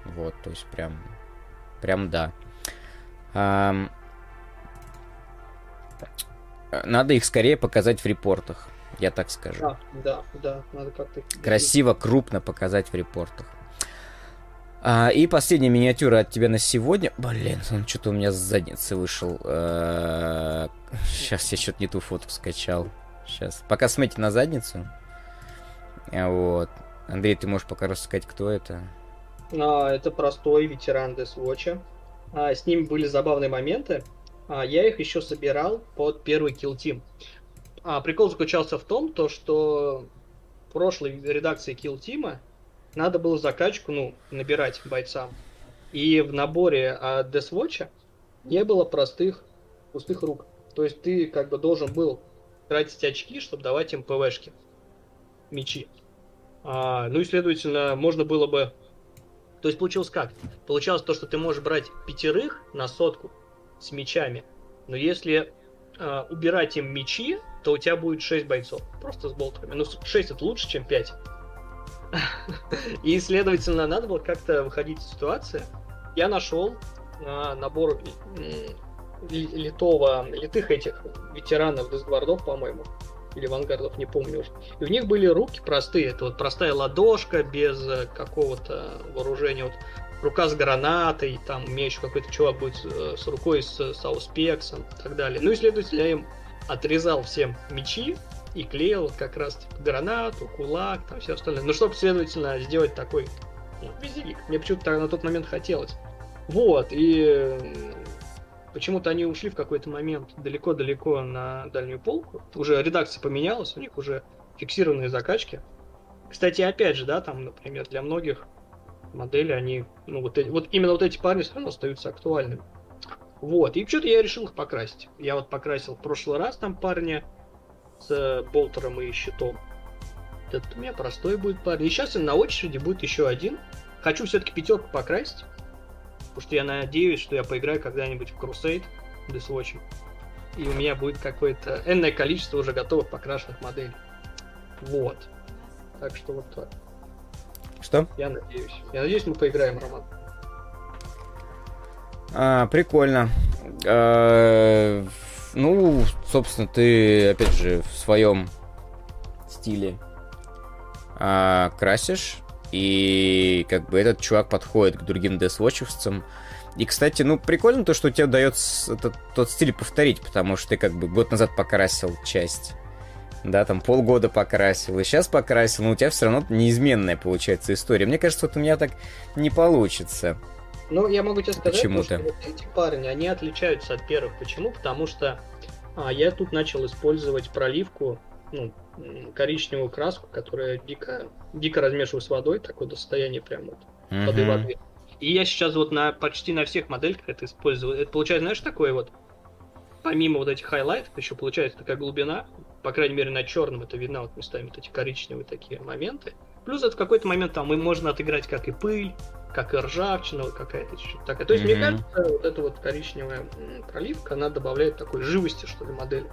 Вот, то есть прям, прям да. А, надо их скорее показать в репортах, я так скажу. Да, да, да, надо как-то... Красиво, крупно показать в репортах. А, и последняя миниатюра от тебя на сегодня. Блин, он что-то у меня с задницы вышел. А, сейчас я что-то не ту фотку скачал. Сейчас. Пока смотрите на задницу. Вот. Андрей, ты можешь пока рассказать, кто это? А, это простой ветеран Deathwatch. А, с ним были забавные моменты. А, я их еще собирал под первый Kill Team. А, прикол заключался в том, то, что в прошлой редакции Kill Team надо было закачку ну, набирать бойцам. И в наборе от Deathwatch не было простых пустых рук. То есть ты как бы должен был тратить очки, чтобы давать им ПВшки мечи. А, ну и, следовательно, можно было бы... То есть получилось как? Получалось то, что ты можешь брать пятерых на сотку с мечами, но если а, убирать им мечи, то у тебя будет 6 бойцов. Просто с болтерами. Ну, 6 это лучше, чем 5. И, следовательно, надо было как-то выходить из ситуации. Я нашел а, набор литого, литых этих ветеранов Десгвардов, по-моему или авангардов, не помню уже. И у них были руки простые, это вот простая ладошка без э, какого-то вооружения, вот рука с гранатой, там у меня еще какой-то чувак будет э, с рукой с сауспексом и так далее. Ну и следовательно, я им отрезал всем мечи и клеил как раз типа, гранату, кулак, там все остальное. Ну, чтобы, следовательно, сделать такой ну, визелик. Мне почему-то на тот момент хотелось. Вот, и Почему-то они ушли в какой-то момент далеко-далеко на дальнюю полку. Уже редакция поменялась, у них уже фиксированные закачки. Кстати, опять же, да, там, например, для многих моделей они, ну, вот, эти, вот именно вот эти парни все равно остаются актуальными. Вот, и что-то я решил их покрасить. Я вот покрасил в прошлый раз там парня с болтером и щитом. Этот у меня простой будет парень. И сейчас на очереди будет еще один. Хочу все-таки пятерку покрасить. Потому что я надеюсь, что я поиграю когда-нибудь в Crusade Deathwatch. И у меня будет какое-то энное количество уже готовых покрашенных моделей. Вот. Так что вот так. Что? Я надеюсь. Я надеюсь, мы поиграем, Роман. А, прикольно. А, ну, собственно, ты, опять же, в своем стиле а, красишь и как бы этот чувак подходит к другим десвотчевцам. И, кстати, ну, прикольно то, что тебе удается этот, тот стиль повторить, потому что ты как бы год назад покрасил часть. Да, там полгода покрасил, и сейчас покрасил, но у тебя все равно неизменная получается история. Мне кажется, вот у меня так не получится. Ну, я могу тебе сказать, Почему-то. что эти парни, они отличаются от первых. Почему? Потому что а, я тут начал использовать проливку, ну, коричневую краску, которая дико, дико размешиваю с водой, такое до состояния прям вот воды Мгм. воды. И я сейчас вот на почти на всех модельках это использую. Это получается, знаешь, такое вот, помимо вот этих highlight ов, еще получается такая глубина, по крайней мере на черном это видно вот местами вот эти коричневые такие моменты. Плюс это в какой-то момент там и можно отыграть как и пыль, как и ржавчина вот какая-то чуть-чуть такая. То есть, мне Мгм. кажется, вот эта вот коричневая проливка, она добавляет такой живости, что ли, модели.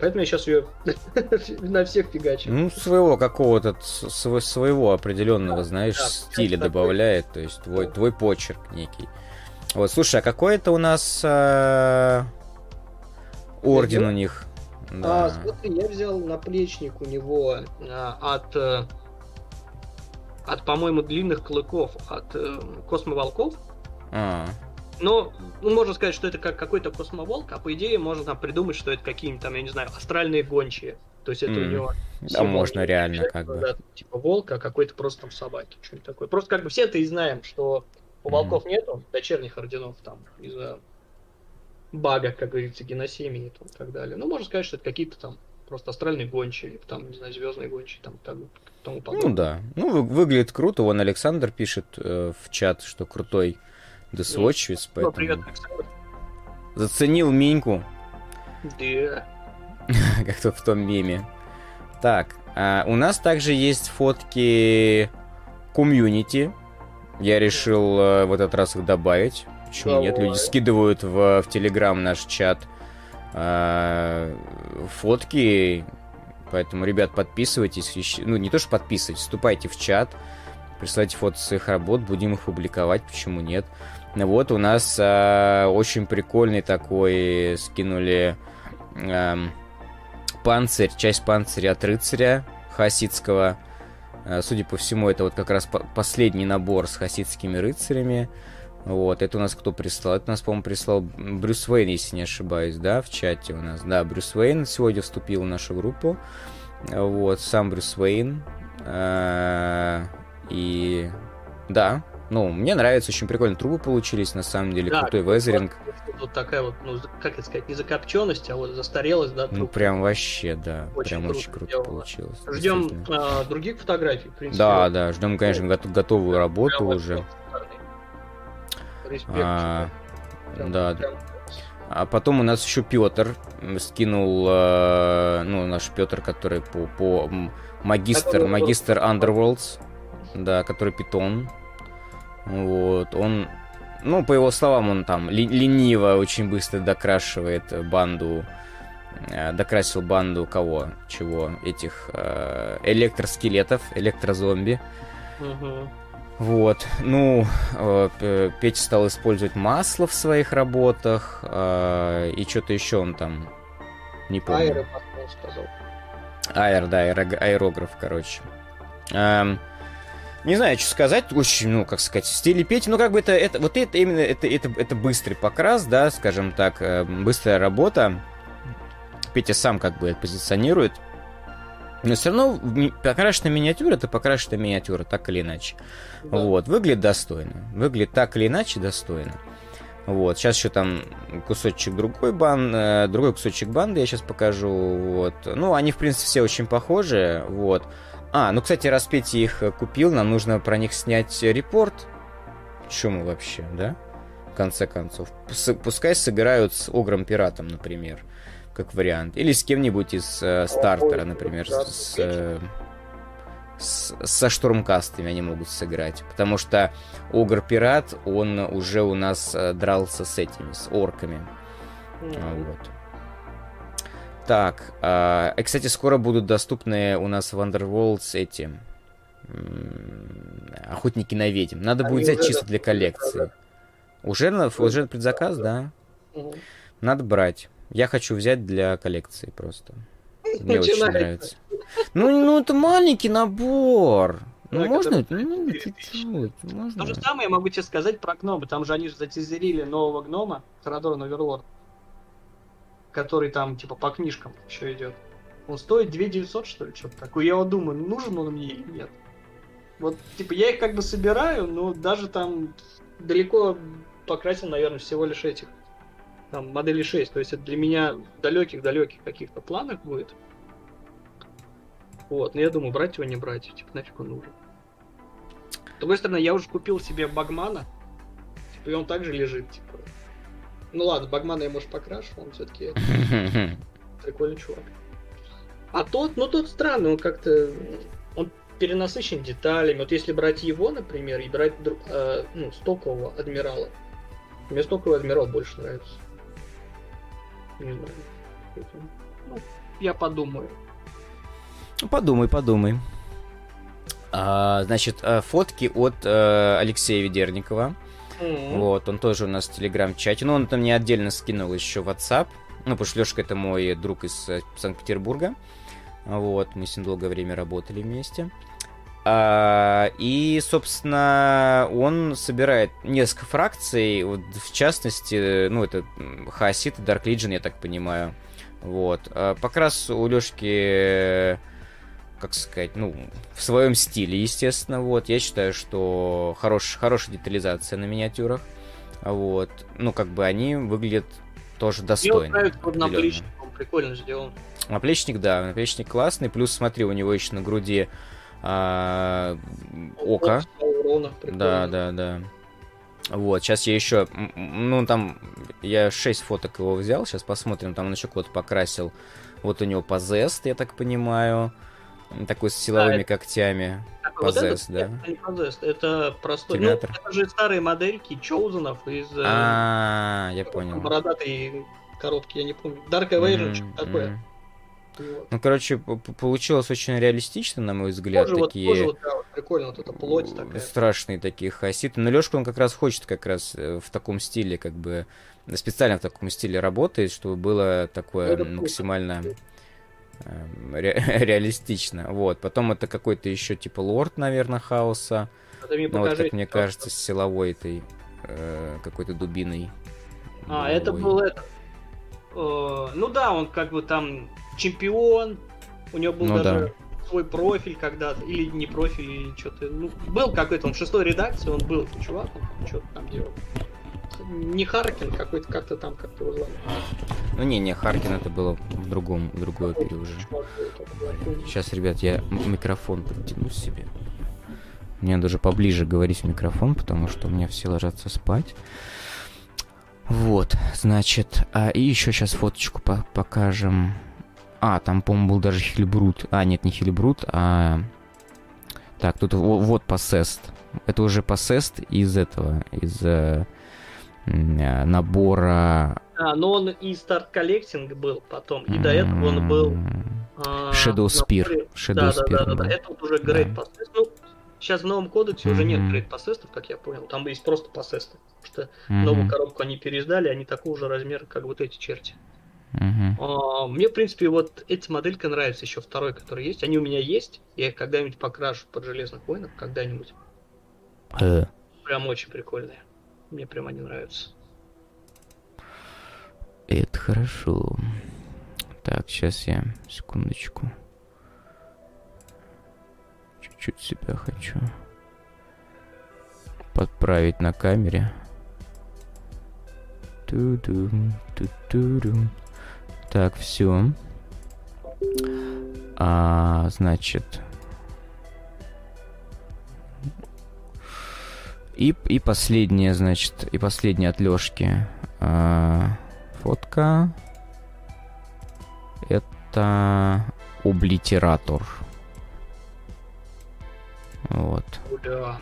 Поэтому я сейчас ее (laughs) на всех фигачу. Ну, своего какого-то, с- сво- своего определенного, знаешь, да, стиля такой. добавляет, то есть твой, Да. твой почерк некий. Вот, слушай, а какой это у нас а, орден у них? Да. А, смотри, я взял наплечник у него а, от, э, от, по-моему, длинных клыков, от э, космоволков. А, Но, ну, можно сказать, что это как какой-то космоволк, а по идее можно там придумать, что это какие-нибудь там, я не знаю, астральные гончие. То есть это у М, него... да, можно реально человека, как бы. да, типа волка, а какой-то просто там собаки, что-нибудь такое. Просто как бы все это и знаем, что у волков нету дочерних орденов там из-за бага, как говорится, геносемии и там, и так далее. Ну, можно сказать, что это какие-то там просто астральные гончие, или там, не знаю, звездные гончие, там, так, тому Ну подобное. да. Ну, вы- выглядит круто. Вон Александр пишет э, в чат, что крутой Десвотчвиц, Ну, поэтому привет, Александр. заценил Миньку, Да. (laughs) как тут в том меме. Так, а у нас также есть фотки комьюнити. Я решил э, в этот раз их добавить. Почему нет? Люди скидывают в, в Телеграм наш чат э, фотки. Поэтому, ребят, подписывайтесь. Ну, не то, что подписывайтесь, вступайте в чат. Присылайте фото своих работ, будем их публиковать, почему нет. Ну Вот у нас э, очень прикольный такой скинули эм, панцирь, часть панциря от рыцаря хасидского. Э, Судя по всему, это вот как раз по- последний набор с хасидскими рыцарями. Вот, это у нас кто прислал? Это у нас, по-моему, прислал Брюс Уэйн, если не ошибаюсь, да, в чате у нас. Да, Брюс Уэйн сегодня вступил в нашу группу. Вот, сам Брюс Уэйн. Э, И да, ну, мне нравится, очень прикольно трубы получились, на самом деле, Да, крутой вот- везеринг. Вот такая вот, ну, как это сказать, не закопченность, а вот застарелость, да, Ну, трупа. прям вообще, да, Очень прям круто очень круто сделано. получилось. Ждем а, других фотографий, в принципе. Да, да, ждем, конечно, гот- готовую работу Прям уже. шикарный. Респект. А, Прям- да, прям- А потом у нас еще Петр скинул, э, ну, наш Петр, который по, по магистр, магистр Underworlds, да, который питон. Вот, он, ну, по его словам, он там ли- лениво очень быстро докрашивает банду, э, докрасил банду кого, чего, этих э, электроскелетов, электрозомби. Мгм. Вот, ну, э, Петя стал использовать масло в своих работах, э, и что-то еще он там, не помню. Айры, он сказал. Аэр, да, аэро- аэрограф, короче. Эм, не знаю, что сказать, очень, ну, как сказать, в стиле Пети, ну, как бы это, это вот это именно, это, это, это быстрый покрас, да, скажем так, э, быстрая работа. Петя сам как бы это позиционирует. Но все равно покрашенная миниатюра это покрашенная миниатюра, так или иначе. Да. Вот, выглядит достойно. Выглядит так или иначе достойно. Вот, сейчас еще там кусочек другой бан, э, другой кусочек банды я сейчас покажу. Вот. Ну, они, в принципе, все очень похожи. Вот. А, ну, кстати, раз Петя их э, купил, нам нужно про них снять репорт. Чему вообще, да? В конце концов. Пус- Пускай сыграют с Огром Пиратом, например, как вариант. Или с кем-нибудь из э, стартера, например, с, э, с- со штурмкастами они могут сыграть. Потому что Огр Пират, он уже у нас э, дрался с этими, с орками. А, Вот. Так, а, и, кстати, скоро будут доступны у нас в Underworlds эти м, охотники на ведьм. Надо Они будет взять чисто для коллекции. Уже, уже предзаказ, да? Мгм. Надо брать. Я хочу взять для коллекции просто. Мне очень Начинается. нравится. Ну, ну, это маленький набор. Ну, Да, можно, ну, стоит 4000. чуть-чуть, То можно. же самое я могу тебе сказать про гномы. Там же они же затизерили нового гнома, Теодора Оверлорд, который там типа по книжкам еще идет. Он стоит 2900, что ли, что-то такое. Я вот думаю, нужен он мне или нет. Вот, типа, я их как бы собираю, но даже там далеко покрасил, наверное, всего лишь этих. Там, модели 6. То есть это для меня далеких-далеких каких-то планах будет. Вот, но я думаю, брать его, не брать, типа, нафиг он нужен. С другой стороны, я уже купил себе Багмана, типа, и он также лежит, типа. Ну ладно, Багмана я, может, покрашу, он все-таки (laughs) прикольный чувак. А тот, ну тот странный, он как-то, он перенасыщен деталями. Вот если брать его, например, и брать э, ну, стокового адмирала, мне стоковый адмирал больше нравится. Не знаю. Ну, я подумаю. Ну, Подумай, подумай. А, значит, э, фотки от э, Алексея Ведерникова. М. Вот, он тоже у нас в телеграм-чате. Но он там мне отдельно скинул еще в WhatsApp. Ну, потому что Лешка это мой друг из э, Санкт-Петербурга. Вот, мы с ним долгое время работали вместе. А, и, собственно, он собирает несколько фракций, вот, в частности, ну, это Хаосит и Dark Legion, я так понимаю. Вот. А покрас у Лешки, как сказать, ну, в своем стиле, естественно, вот. Я считаю, что хорош, хорошая детализация на миниатюрах. Вот. Ну, как бы они выглядят тоже Мне вот достойно. нравится вот определенно. наплечник, он прикольно сделан. Наплечник, да, наплечник классный. Плюс, смотри, у него еще на груди а, прикольно. Да, да, да. Вот, сейчас я еще, ну, там, я 6 фоток его взял, сейчас посмотрим, там он еще кого-то покрасил. Вот у него позест, я так понимаю, такой с силовыми это- когтями. Так, вот да. Possessed, это простой. Ну, это же старые модельки Чоузенов из э, А, я понял. бородатой коробки, я не помню. Dark Мгм, что-то такое. Вот. Ну, короче, получилось очень реалистично, на мой взгляд, Тоже вот, такие... тоже вот, да, вот прикольно, вот эта плоть такая. страшные такие хаситы. Но Лешка, он как раз хочет как раз э, в таком стиле, как бы специально в таком стиле работает, чтобы было такое Это круто. максимально эм, ре- (laughs) реалистично. Вот. Потом это какой-то еще типа лорд, наверное, хаоса. Ты мне Ну, вот как мне кажется, с силовой этой э, какой-то дубиной. А, это головой. был это. Э, ну да, он как бы там чемпион. У него был Ну даже свой профиль когда-то. Или не профиль, или что-то. Ну, был какой-то, он в шестой редакции, он был этот чувак, он что-то там делал. Не Харкин, какой-то как-то там как-то его звали. Ну не, не, Харкин это было в другом, в другой опере уже. Сейчас, ребят, я микрофон подтяну себе. Мне надо уже поближе говорить в микрофон, потому что у меня все ложатся спать. Вот, значит, а, и еще сейчас фоточку по- покажем. А, там, по-моему, был даже Хильбрут. А, нет, не Хильбрут, а... Так, тут во- вот Possessed. Это уже Possessed из этого, из э, э, набора... А, но он и Start Collecting был потом, и до этого он был... м, а, Shadow Spear. Shadow да, Spear, да, да, да. да. Это вот уже Great Да. Possessed. Ну, сейчас в новом кодексе уже нет Possessed, как я понял. Там есть просто Possessed. Потому что Мгм, новую коробку они переиздали, они такого же размера, как вот эти черти. А, Мне, в принципе, вот эти моделька нравится еще второй, который есть. Они у меня есть. Я их когда-нибудь покрашу под Железных Войнах, когда-нибудь. Э. Прям очень прикольные. Мне прям они нравятся. Это хорошо. Так, сейчас я, секундочку. Чуть-чуть себя хочу подправить на камере. Ту-дум, ту-ту-дум. Так, все. А, значит... И, и последняя, значит, и последняя от Лёшки. А, фотка. Это облитератор. Вот. Да.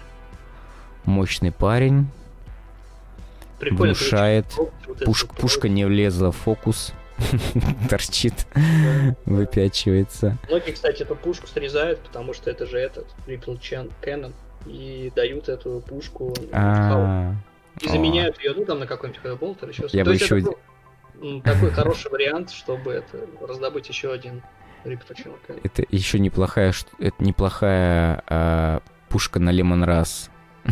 Мощный парень. Прикольно. Внушает. вот Пуш- пушка не влезла в фокус. (laughs) Торчит. Выпячивается. Многие, кстати, эту пушку срезают, потому что это же этот Ripple Chan Canon. И дают эту пушку. А, и заменяют ее, ну там на какой-нибудь или еще Я бы еще такой хороший вариант, чтобы это раздобыть еще один Это еще неплохая, это неплохая а, пушка на Лемон Раз. (laughs)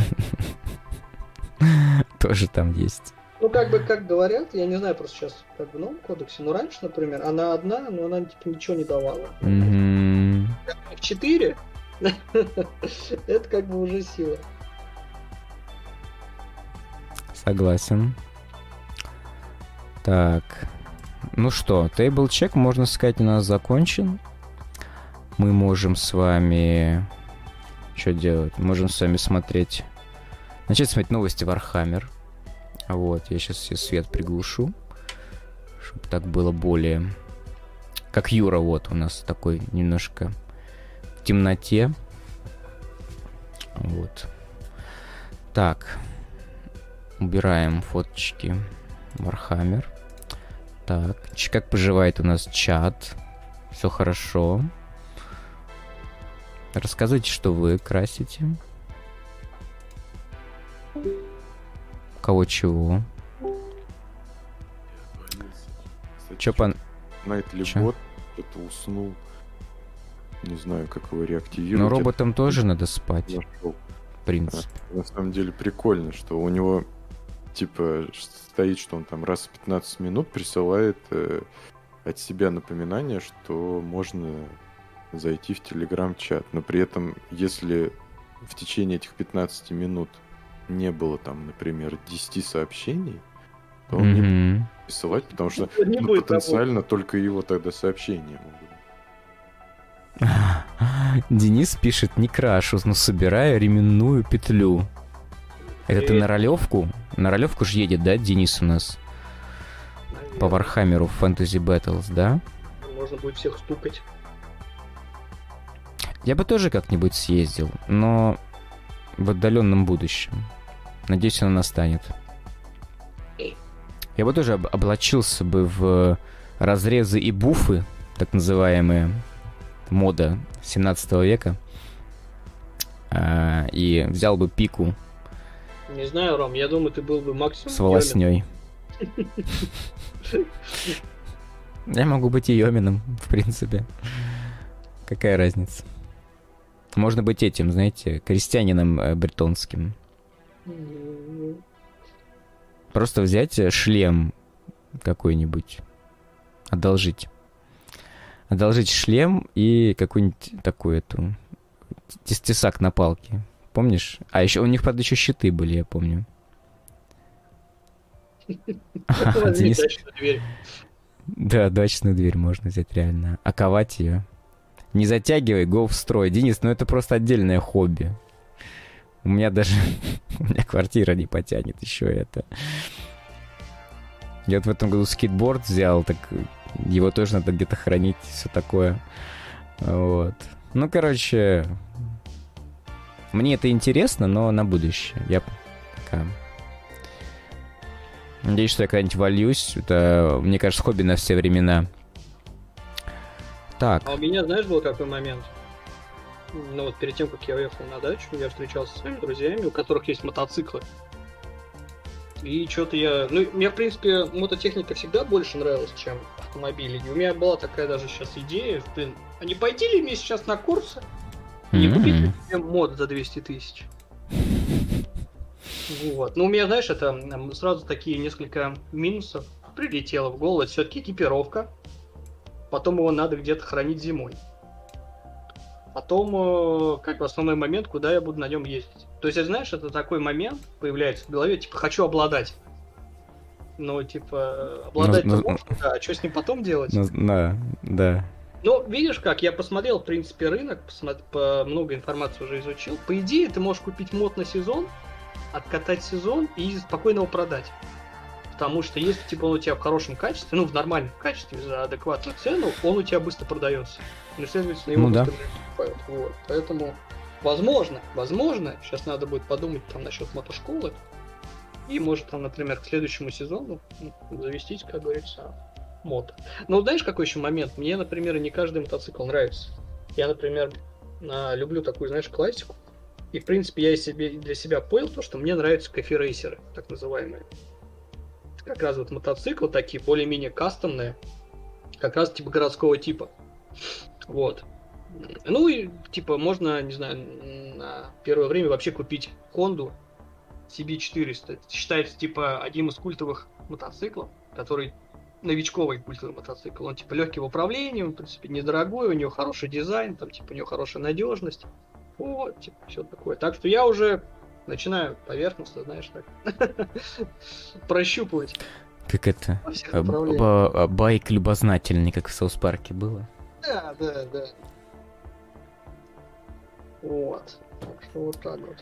Тоже там есть. Ну, как бы, как говорят, я не знаю, просто сейчас как в новом кодексе, но раньше, например, она одна, но она типа ничего не давала. В 4 (laughs) это как бы уже сила. Согласен. Так. Ну что, table check, можно сказать, у нас закончен. мы можем с вами... Что делать? Можем с вами смотреть... Начать смотреть новости Warhammer. Вот, я сейчас все свет приглушу, чтобы так было более... Как Юра вот у нас такой немножко в темноте. Вот. Так. Убираем фоточки Warhammer. Так, как поживает у нас чат? Все хорошо. Рассказывайте, что вы красите. Кого чего? Че пан... Найтли Чё? бот это уснул. Не знаю, как его реактивировать. Но роботам тоже надо спать, нашел. в принципе. На самом деле прикольно, что у него типа стоит, что он там раз в 15 минут присылает э, от себя напоминание, что можно зайти в телеграм-чат. Но при этом, если в течение этих 15 минут не было там, например, 10 сообщений, то он не будет присылать, потому что Не ну, потенциально только его тогда сообщения могут. (laughs) Денис пишет, не крашу, но собираю ременную петлю. Это ты на ролевку? На ролевку же едет, да, Денис у нас? Наверное. По Warhammer у в Fantasy Battles, да? Можно будет всех стукать. Я бы тоже как-нибудь съездил, но в отдаленном будущем. Надеюсь, оно настанет. Я бы тоже об- облачился бы в разрезы и буфы, так называемые, мода 17 века, а, и взял бы пику Не знаю, Ром, я думаю, ты был бы максимум... с волосней. Я могу быть и Йомином, в принципе. Какая разница? Можно быть этим, знаете, крестьянином э, бретонским. Просто взять э, шлем какой-нибудь, одолжить. Одолжить шлем и какую-нибудь такую эту тес- тесак на палке. Помнишь? А еще у них, правда, еще щиты были, я помню. (laughs) Денис-. Да, дачную дверь можно взять реально. Оковать ее. Не затягивай, го в строй. Денис, ну это просто отдельное хобби. У меня даже... (laughs) У меня квартира не потянет еще это. Я вот в этом году скейтборд взял, так его тоже надо где-то хранить, все такое. Вот. Ну, короче, мне это интересно, но на будущее. Я пока... Надеюсь, что я когда-нибудь вольюсь. Это, мне кажется, хобби на все времена. Так, А у меня, знаешь, был какой момент? Ну вот перед тем, как я уехал на дачу, я встречался со своими друзьями, у которых есть мотоциклы. И что-то я... Ну, мне, в принципе, мототехника всегда больше нравилась, чем автомобили. И у меня была такая даже сейчас идея, блин, а не пойти ли мне сейчас на курсы не купить ли мод за 200 тысяч? Вот. Ну, у меня, знаешь, это сразу такие несколько минусов прилетело в голову. Это все-таки экипировка. Потом его надо где-то хранить зимой. Потом, э, как бы основной момент, куда я буду на нем ездить. То есть, знаешь, это такой момент появляется в голове, типа, хочу обладать. Ну, типа, обладать Ну, ну, можно, да, а что с ним потом делать? Ну, да, да. Ну, видишь как, я посмотрел, в принципе, рынок, посмотр- по много информации уже изучил. По идее, ты можешь купить мод на сезон, откатать сезон и спокойно его продать. Потому что если типа он у тебя в хорошем качестве, ну в нормальном качестве за адекватную цену, он у тебя быстро продается. Ну, следовательно, его Ну да. покупают. Вот. Поэтому, возможно, возможно, сейчас надо будет подумать там насчет мотошколы. И может там, например, к следующему сезону ну, завестись, как говорится, мод. Ну, знаешь, какой еще момент? Мне, например, не каждый мотоцикл нравится. Я, например, а, люблю такую, знаешь, классику. И, в принципе, я и себе, для себя понял то, что мне нравятся кофе-рейсеры, так называемые. Как раз вот мотоциклы такие, более-менее кастомные, как раз типа городского типа. Вот. Ну и, типа, можно, не знаю, на первое время вообще купить Honda CB400. Это считается, типа, одним из культовых мотоциклов, который новичковый культовый мотоцикл. Он, типа, легкий в управлении, он, в принципе, недорогой, у него хороший дизайн, там, типа, у него хорошая надежность. Вот, типа, все такое. Так что я уже начинаю поверхностно, знаешь, так, (laughs) прощупывать Как это? А, Байк любознательный, как в Соус Парке было. Да, да, да. Вот. Так что вот так вот.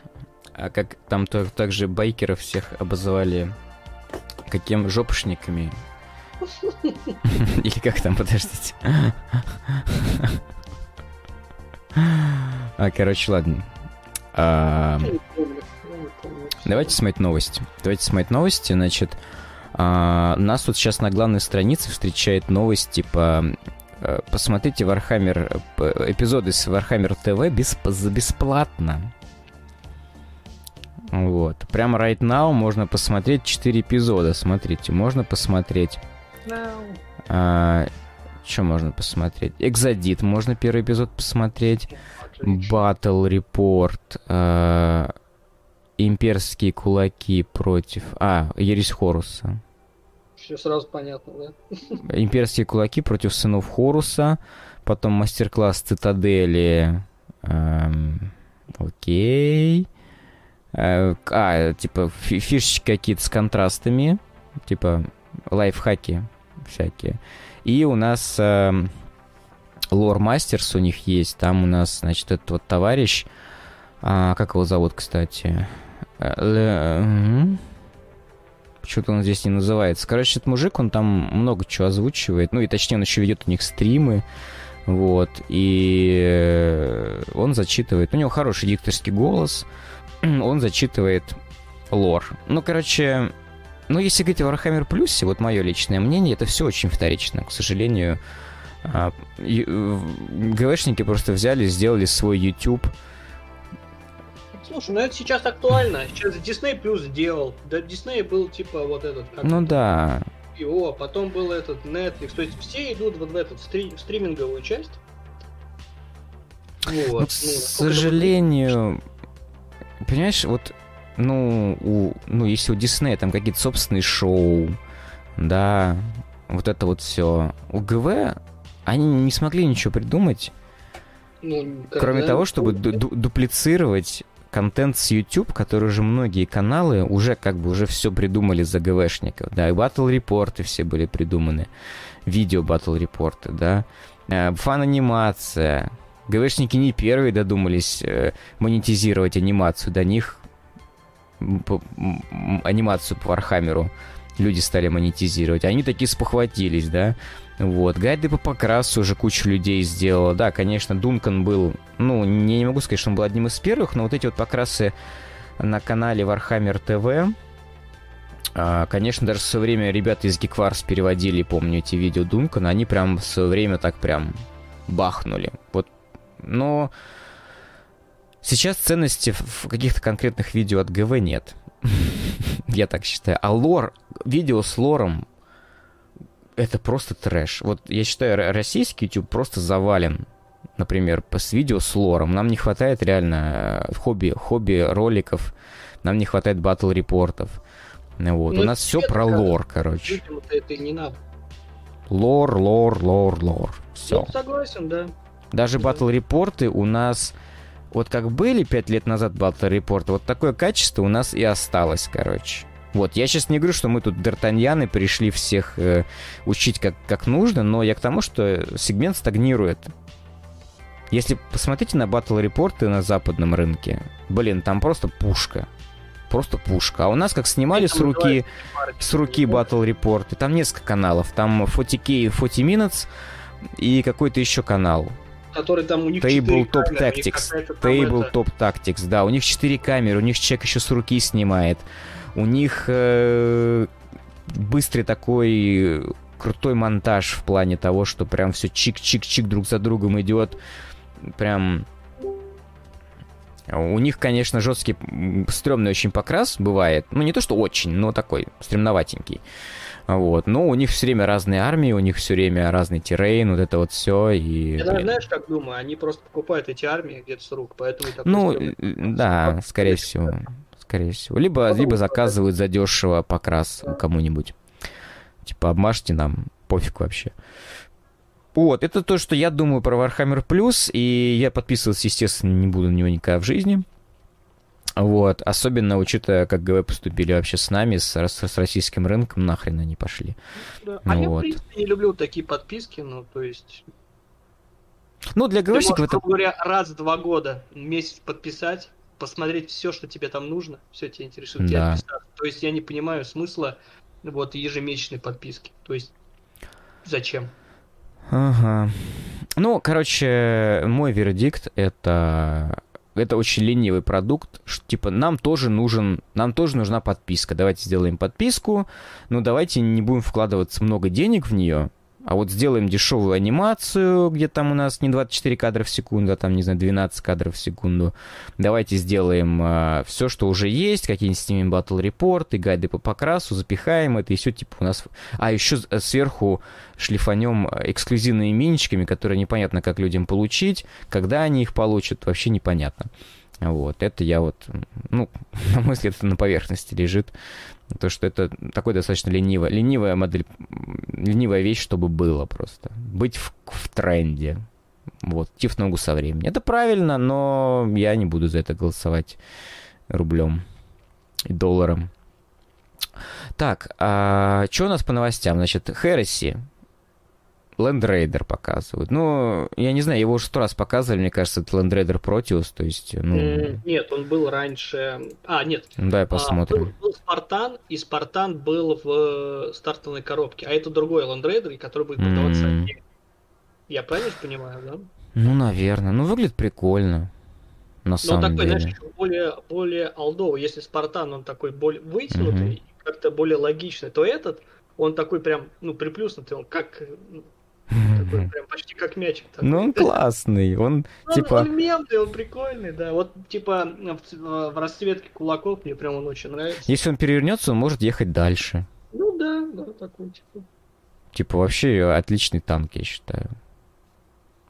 А как там то, также байкеров всех обозвали каким жопшниками? (laughs) Или как там, подождите. А, короче, ладно. А. Давайте смотреть новости. Давайте смотреть новости. Значит, а, нас вот сейчас на главной странице встречает новость, типа, э, посмотрите э, эпизоды с TV без, за бесплатно. Вот. Прямо right now можно посмотреть 4 эпизода. Смотрите, можно посмотреть. No. что можно посмотреть? Экзодит можно первый эпизод посмотреть. Батл Репорт. э, Имперские кулаки против... А, Ересь Хоруса. Все сразу понятно, да? (laughs) Имперские кулаки против сынов Хоруса. Потом мастер-класс Цитадели. Эм, окей. Э, а, типа фи- фишечки какие-то с контрастами. Типа лайфхаки всякие. И у нас эм, Лор Мастерс у них есть. Там у нас, значит, этот вот товарищ. а, как его зовут, кстати? Э. Почему-то он здесь не называется. Короче, этот мужик, он там много чего озвучивает. Ну и точнее, он еще ведет у них стримы. Вот. И э, он зачитывает. У него хороший дикторский голос. (clears throat) Он зачитывает лор. Ну, короче, ну, если говорить о Warhammer Plus, вот мое личное мнение, это все очень вторично. К сожалению, а, в- ГВшники просто взяли, сделали свой YouTube. Слушай, ну это сейчас актуально. Сейчас Disney Плюс сделал. До Disney был типа вот этот, как Ну да, его, потом был этот Netflix. То есть все идут вот в этот стри- в стриминговую часть. Вот. Ну, к Ну, это сожалению, понимаешь, вот, ну, у, ну, если у Диснея там какие-то собственные шоу, да, вот это вот все. У ГВ они не смогли ничего придумать, Ну, кроме того, чтобы ду- ду- дуплицировать контент с YouTube, который уже многие каналы уже как бы уже все придумали за ГВшников, да, и батл репорты все были придуманы, видео battle report ы, да, Э, фан-анимация. ГВшники не первые додумались э, монетизировать анимацию, до них анимацию по Warhammer у люди стали монетизировать. Они такие спохватились, да. Вот, гайды по покрасу уже куча людей сделала. Да, конечно, Дункан был, ну, не, не могу сказать, что он был одним из первых, но вот эти вот покрасы на канале Warhammer TV, а, конечно, даже в свое время ребята из Geekvars переводили, помню, эти видео Дункана, они прям в свое время так прям бахнули. Вот, но сейчас ценности в каких-то конкретных видео от ГВ нет. (laughs) Я так считаю. А лор, видео с лором, это просто трэш. Вот я считаю, российский YouTube просто завален. Например, с видео с лором. Нам не хватает реально э, хобби, хобби роликов. Нам не хватает батл репортов. Ну Вот. Ну, У нас все про лор, короче. Это и не надо. Лор, лор, лор, лор. Все. Ну, согласен, да. Даже Да. батл репорты у нас вот как были пять лет назад батл репорты, вот такое качество у нас и осталось, короче. Вот, я сейчас не говорю, что мы тут Д'Артаньяны пришли всех э, учить как, как нужно, но я к тому, что сегмент стагнирует. Если посмотрите на батл репорты на западном рынке, блин, там просто пушка. Просто пушка. А у нас как снимали с руки, с руки батл репорты, там несколько каналов. Там 40k, 40 minutes и какой-то еще канал. Который там у них Table Top камеры, Tactics. Table Top Tactics, да, у них 4 камеры, у них человек еще с руки снимает. У них э, быстрый такой крутой монтаж в плане того, что прям все чик-чик-чик друг за другом идет. Прям... У них, конечно, жесткий, стрёмный очень покрас бывает. Ну, не то, что очень, но такой, стремноватенький. Вот. Но у них все время разные армии, у них все время разный террейн, вот это вот все. И, Я даже, знаешь, как думаю, они просто покупают эти армии где-то с рук, поэтому Ну, стрёмный. э, да, скорее всего. Скорее всего. Либо, либо заказывают задешево покрас кому-нибудь. Типа, обмажьте нам, пофиг вообще. Вот, это то, что я думаю про Warhammer Plus, и я подписываться, естественно, не буду на него никогда в жизни. Вот, особенно учитывая, как ГВ поступили вообще с нами, с, с российским рынком, нахрен они пошли. Да. ну а я, вот. в принципе, не люблю такие подписки, ну, то есть... Ну, для ГВшников это... говоря, раз в два года месяц подписать, посмотреть все, что тебе там нужно, все тебе интересует, Да. То есть я не понимаю смысла вот ежемесячной подписки. То есть зачем? Ага. Ну, короче, мой вердикт это это очень ленивый продукт. ш- Типа, нам тоже нужен, нам тоже нужна подписка. Давайте сделаем подписку. Но давайте не будем вкладываться много денег в нее. А вот сделаем дешевую анимацию, где там у нас не 24 кадра в секунду, а там, не знаю, 12 кадров в секунду. Давайте сделаем все, что уже есть, какие-нибудь снимем батл репорты, гайды по покрасу, запихаем это, и все типа у нас... А еще сверху шлифанем э, эксклюзивными миничками, которые непонятно, как людям получить, когда они их получат, вообще непонятно. Вот, это я вот, ну, (laughs) на мой взгляд, это на поверхности лежит. То, что это такой достаточно ленивая, ленивая модель, ленивая вещь, чтобы было просто. Быть в, в тренде. Вот, идти в ногу со временем. Это правильно, но я не буду за это голосовать рублем и долларом. Так, а что у нас по новостям? Значит, Хереси. Land Raider показывают. Ну, я не знаю, его уже сто раз показывали, мне кажется, это Land Raider Proteus, то есть, ну, Нет, он был раньше... А, нет. ну, давай А, посмотрим. был, был Спартан, и Спартан был в э, стартовой коробке. А это другой Land Raider, который будет продаваться отдельно. Я правильно понимаю, да? Ну, наверное. Ну, выглядит прикольно. На Но самом такой, деле. знаешь, более, более алдовый. Если Спартан, он такой более вытянутый, и как-то более логичный, то этот, он такой прям, ну, приплюснутый, он как, такой прям почти как мячик. такой. Ну, он (laughs) классный. Он, типа... Он мемный, он прикольный, да. Вот, типа, в, ц- в расцветке кулаков мне прям он очень нравится. Если он перевернется, он может ехать дальше. Ну да, да, такой, типа. Типа, вообще отличный танк, я считаю.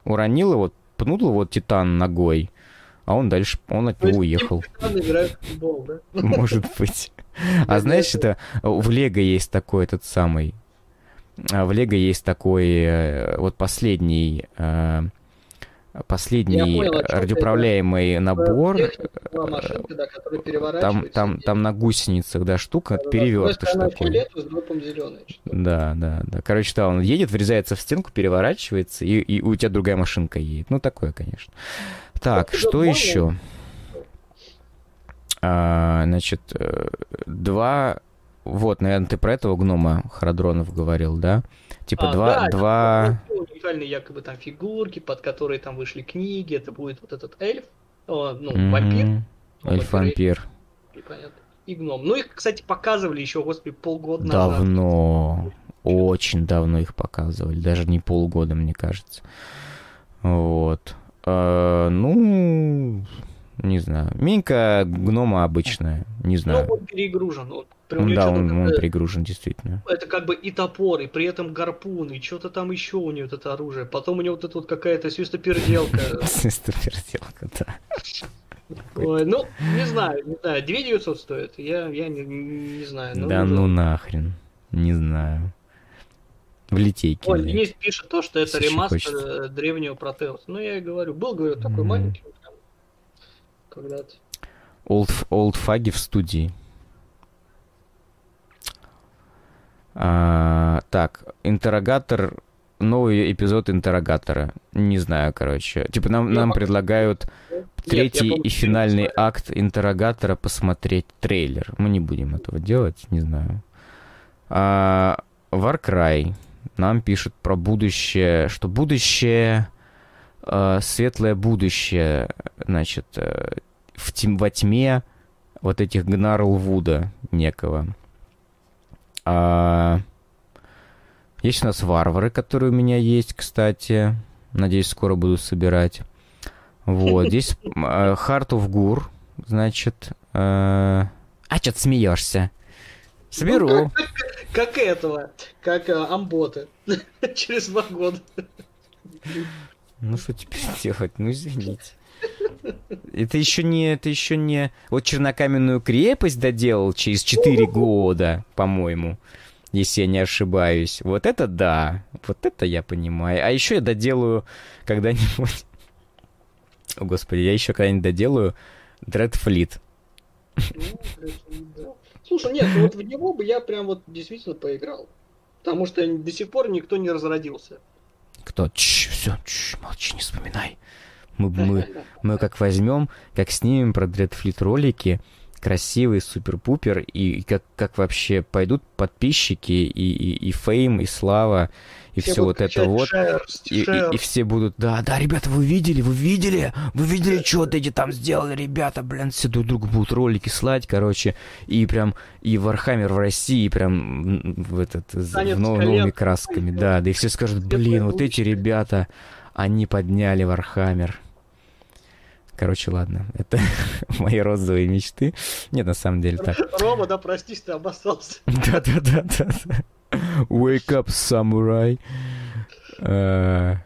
Уронил его, пнул его Титан ногой, а он дальше, он от То него уехал. (laughs) Титан играет в футбол, да? Может быть. (laughs) А знаешь, это в Лего есть такой этот самый. А, В Лего есть такой э, вот последний э, последний понял, радиоуправляемый набор. Техника была машинка, да, Там, там, там на гусеницах, да, штука, С одной стороны такой. фиолетовый, с зеленый. Да, да, да. Короче, да, он едет, врезается в стенку, переворачивается, и, и у тебя другая машинка едет. Ну, такое, конечно. Так, Вот что еще? А, значит, э, два... Вот, наверное, ты про этого гнома Харадронов говорил, да? Типа А, два... да, два... уникальные якобы там фигурки, под которые там вышли книги. Это будет вот этот эльф, о, ну, вампир, Мгм. ну, Эльф-вампир. и понятно, и гном. Ну, их, кстати, показывали еще, господи, полгода назад. Давно. Очень давно их показывали. Даже не полгода, мне кажется. Вот. А, ну, не знаю. Минька гнома обычная. Не Ну, знаю. он перегружен. Он, него да, он, он пригружен, действительно. Это как бы и топор, и при этом гарпун, и что-то там еще у него вот это оружие. Потом у него вот эта вот какая-то свистоперделка. (laughs) Сестрперделка, да. Ой, Ну, не знаю, не знаю. 2 900 стоит. Я, я не, не знаю. Ну, Да уже- ну нахрен. Не знаю. В литейке. Ой. Денис пишет то, что это ремастер хочется. э, древнего Протеуса. Ну, я и говорю, был, говорю, такой Мгм. маленький. Когда-то. Олд, олдфаги в студии. А, так, интеррогатор, новый эпизод интеррогатора. Не знаю, короче. Типа нам, нам предлагают третий и финальный акт интеррогатора посмотреть трейлер. Мы не будем этого делать, не знаю. А, Warcry нам пишет про будущее, что будущее, э, светлое будущее, значит, э, в тем, во тьме вот этих Гнарлвуда некого. А, есть у нас варвары, которые у меня есть, кстати. Надеюсь, скоро буду собирать. Вот, здесь э, Heart of Gur, значит. э, А что ты смеешься? Соберу. Ну, как, как этого, как э, амботы. (laughs) Через два года. Ну что теперь (laughs) делать? Ну извините. Это еще не, это еще не... Вот чернокаменную крепость доделал через 4 года, по-моему, если я не ошибаюсь. Вот это да, вот это я понимаю. А еще я доделаю когда-нибудь... О, господи, я еще когда-нибудь доделаю Dreadfleet. Да. Слушай, нет, ну вот в него бы я прям вот действительно поиграл. Потому что до сих пор никто не разродился. Кто? Чш, все, чш, молчи, не вспоминай. Мы, мы, мы как возьмем, как снимем про Dreadfleet ролики, красивый, супер-пупер, и как, как вообще пойдут подписчики, и, и, и fame, и слава, и все, все вот это вот. Шерсть, и, шерсть. И, и все будут, да, да, ребята, вы видели, вы видели, вы видели, что вот эти там сделали, ребята, блин, все друг другу будут ролики слать, короче, и прям, и Warhammer в России прям в этот, в нов, новыми красками, да, да, и все скажут, блин, вот эти ребята, они подняли Warhammer. Короче, ладно, это (laughs) мои розовые мечты. Нет, на самом деле так. Рома, да простись, ты обоссался. (laughs) Да-да-да. Wake up, samurai. Uh,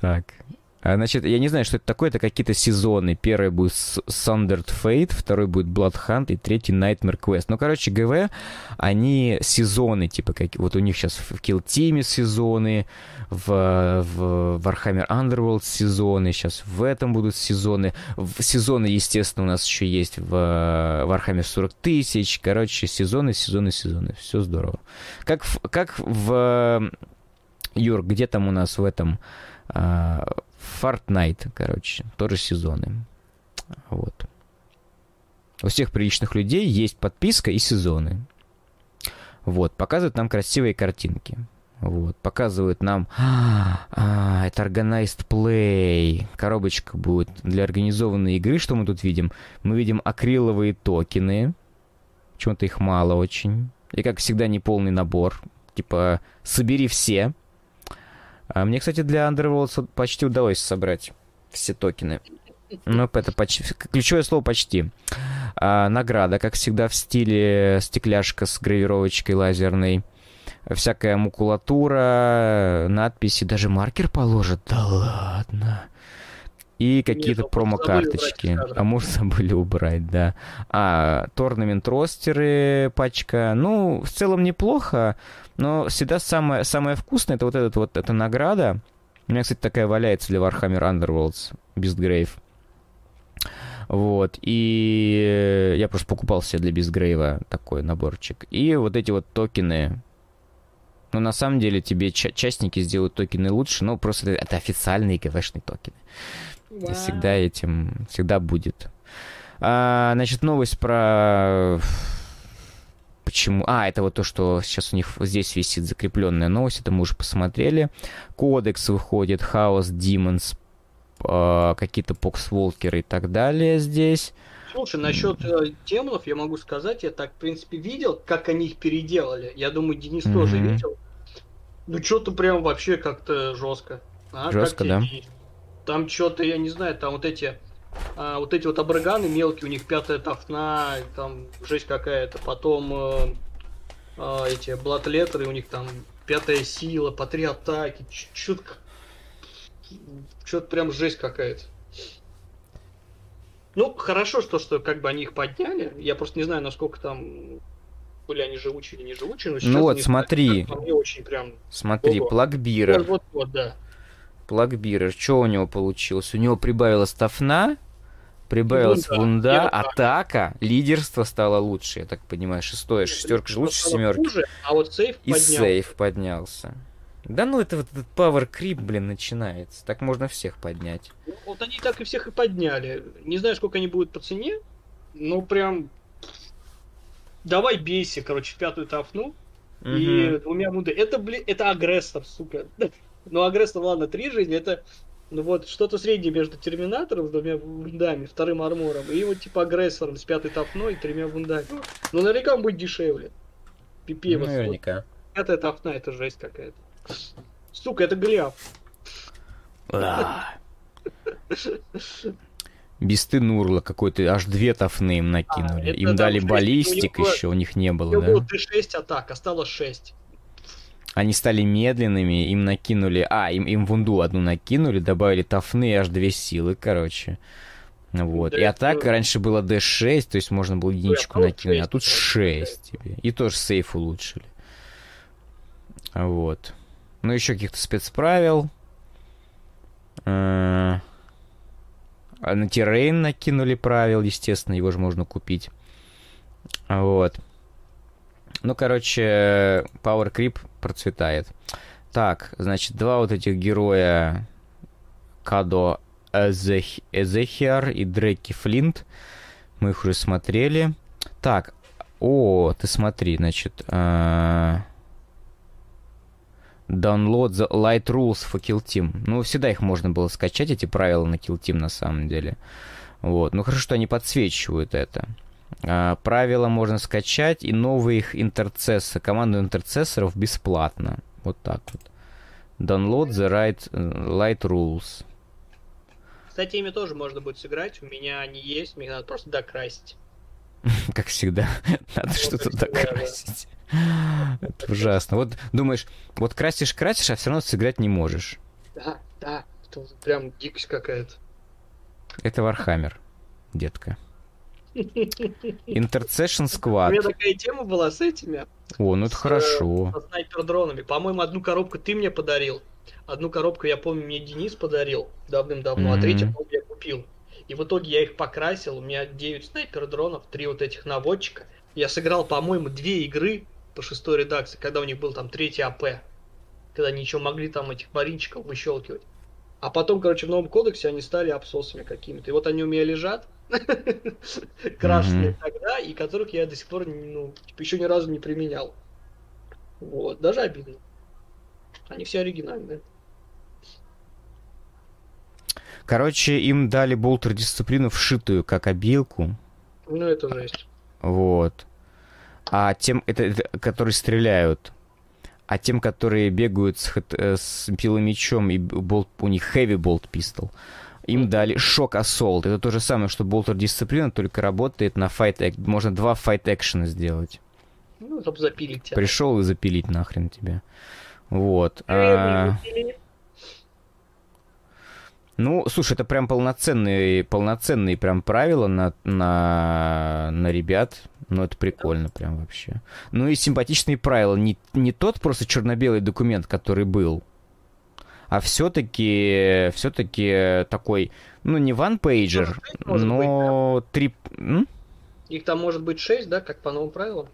так. А, значит, я не знаю, что это такое, это какие-то сезоны. Первый будет Sundered Fate, второй будет Blood Hunt и третий Nightmare Quest. Ну, короче, ГВ, они сезоны, типа, как, вот у них сейчас в Kill Team сезоны, в, в Warhammer Underworld сезоны, сейчас в этом будут сезоны. В, сезоны, естественно, у нас еще есть в Warhammer 40 тысяч. Короче, сезоны, сезоны, сезоны. Все здорово. Как в, как в Юр, где там у нас в этом а, Fortnite, короче, тоже сезоны. Вот. У всех приличных людей есть подписка и сезоны. Вот, показывают нам красивые картинки. Вот, показывают нам, (gasps) а, это Organized Play, коробочка будет для организованной игры, что мы тут видим? Мы видим акриловые токены, почему-то их мало очень, и, как всегда, неполный набор, типа, собери все, а мне, кстати, для Underworld почти удалось собрать все токены. Ну, это почти... Ключевое слово «почти». А, награда, как всегда, в стиле стекляшка с гравировочкой лазерной. Всякая макулатура, надписи, даже маркер положат. Да ладно. И какие-то промо-карточки. А может, забыли убрать, да. А, торнамент ростеры, пачка. Ну, в целом неплохо. Но всегда самое, самое вкусное это вот этот вот эта награда. У меня, кстати, такая валяется для Warhammer Underworlds Beastgrave. Вот, и я просто покупал себе для Бизгрейва такой наборчик. И вот эти вот токены, ну, на самом деле, тебе ча- частники сделают токены лучше, но просто это, это официальные ГВшные токены. Wow. Всегда этим, всегда будет. А, значит, новость про Почему? А, это вот то, что сейчас у них здесь висит закрепленная новость, это мы уже посмотрели. Кодекс выходит, Хаос, Demons, э, какие-то поксволкеры и так далее здесь. Слушай, насчет э, демонов я могу сказать, я так, в принципе, видел, как они их переделали. Я думаю, Денис mm-hmm. тоже видел. Ну, что-то прям вообще как-то жестко. А, жестко, да? Там что-то, я не знаю, там вот эти а, вот эти вот абраганы мелкие, у них пятая тафна, там жесть какая-то. Потом э, э, эти блатлетеры, у них там пятая сила, по три атаки. Что-то прям жесть какая-то. Ну, хорошо, что, что как бы они их подняли. Я просто не знаю, насколько там были они живучие или не живучие. Но ну вот, смотри. Знаю, очень прям... Смотри, плагбирер. Вот, вот, вот, да. Плагбирер, что у него получилось? У него прибавилась тафна, прибавилась вунда, вунда атака, лидерство стало лучше, я так понимаю, шестое, шестерка же лучше семерки. Хуже, а вот сейф И поднялся. сейф поднялся. Да ну это вот этот power creep, блин, начинается. Так можно всех поднять. Вот они так и всех и подняли. Не знаю, сколько они будут по цене, но прям... Давай бейся, короче, пятую тафну. Угу. И двумя вунды. Это, блин, это агрессор, сука. (laughs) Ну, агрессор, ладно, три жизни, это ну вот, что-то среднее между Терминатором с двумя вундами, вторым армором, и вот типа агрессором с пятой тофной и тремя вундами. Ну, наверняка он будет дешевле. Пипе, ну, наверняка. Вот. Пятая тофна, это жесть какая-то. Сука, это Голиаф. Бесты Нурла какой-то, аж две тофны им накинули. А, им дали баллистик еще, у них не было, да? У него было 6 атак, осталось 6 они стали медленными, им накинули... А, им, им вунду одну накинули, добавили тафны аж две силы, короче. Вот. Да, и атака это... раньше была D6, то есть можно было единичку накинуть, а тут 6 тебе. И тоже сейф улучшили. Вот. Ну, еще каких-то спецправил. А, а на террейн накинули правил, естественно, его же можно купить. Вот. Ну, короче, Power Creep процветает. Так, значит, два вот этих героя Кадо Эзех... Эзехиар и Дреки Флинт. Мы их уже смотрели. Так, о, ты смотри, значит... э, Download the Light Rules for Kill Team. Ну, всегда их можно было скачать, эти правила на Kill Team на самом деле. Вот. Ну, хорошо, что они подсвечивают это. А, правила можно скачать, и новые их интерцессоры, команду интерцессоров бесплатно. Вот так вот. Download the right, Light Rules. Кстати, ими тоже можно будет сыграть. У меня они есть, мне их надо просто докрасить. (laughs) Как всегда. (laughs) Надо что-то всегда, да. докрасить. (laughs) Это ужасно. Вот думаешь, вот красишь, красишь, а все равно сыграть не можешь. Да, да. Прям дикость какая-то. Это Warhammer, детка. Intercession У Squad. меня такая тема была с этими. О, ну это с, хорошо. Со снайпер-дронами. По-моему, одну коробку ты мне подарил. Одну коробку, я помню, мне Денис подарил давным-давно, а Мгм. третью, помню, я купил. И в итоге я их покрасил. У меня 9 снайпер-дронов, 3 вот этих наводчика. Я сыграл, по-моему, две игры по шестой редакции, когда у них был там третий АП. Когда они еще могли там этих маринчиков выщелкивать. А потом, короче, в новом кодексе они стали абсосами какими-то. И вот они у меня лежат, (laughs) крашеные тогда, и которых я до сих пор, ну, типа, еще ни разу не применял. Вот, даже обидно. Они все оригинальные. Короче, им дали болтер дисциплину вшитую, как обилку. Ну, это жесть. Вот. А тем, это, это- которые стреляют, а тем, которые бегают с, э, с пиломечом и болт, у них heavy болт пистол, им дали шок ассолт. Это то же самое, что болтер дисциплина, только работает на act. Можно два fight экшена сделать. Ну, чтобы запилить тебя. Пришел и запилить нахрен тебя. Вот. Э, А. Ну, слушай, это прям полноценные, полноценные прям правила на, на, на ребят. Ну, это прикольно прям вообще. Ну и симпатичные правила. Не, не тот просто черно-белый документ, который был, а все-таки все-таки такой, ну, не Может быть, но три... Их там может быть 6, да, как по новым правилам?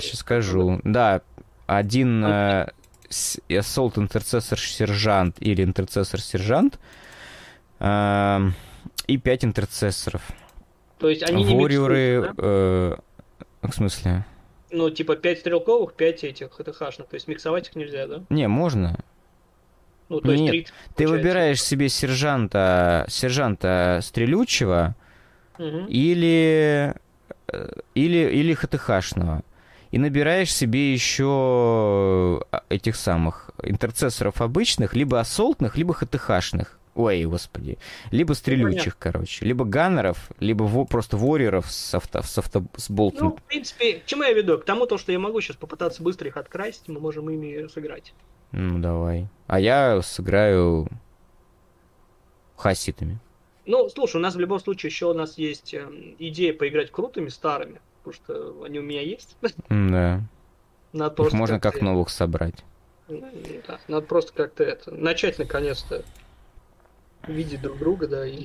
сейчас скажу. Да, один э, Assault Intercessor Сержант или Интерцессор Сержант эм, и пять интерцессоров. То есть они не Ворюры... миксуются, да? э, в смысле? Ну, типа 5 стрелковых, 5 этих ХТХшных. То есть миксовать их нельзя, да? Не, можно. Ну, то есть Нет, 30 Ты получается. выбираешь себе сержанта, сержанта стрелючего Мгм. или, или, или ХТХшного. И набираешь себе еще э, этих самых интерцессоров обычных, либо ассолтных, либо ХТХшных. Ой, господи. Либо стрелючих, короче. Либо ганнеров, либо во- просто ворьеров с, авто, с, авто, с болтом. Ну, в принципе, к чему я веду? К тому, то, что я могу сейчас попытаться быстро их открасить, мы можем ими сыграть. Ну, давай. А я сыграю хаситами. Ну, слушай, у нас в любом случае еще у нас есть эм, идея поиграть крутыми старыми, потому что они у меня есть. Да. (laughs) Надо Их просто можно как как-то- новых собрать. Ну, да, Надо просто как-то это начать наконец-то видеть друг друга, да, и.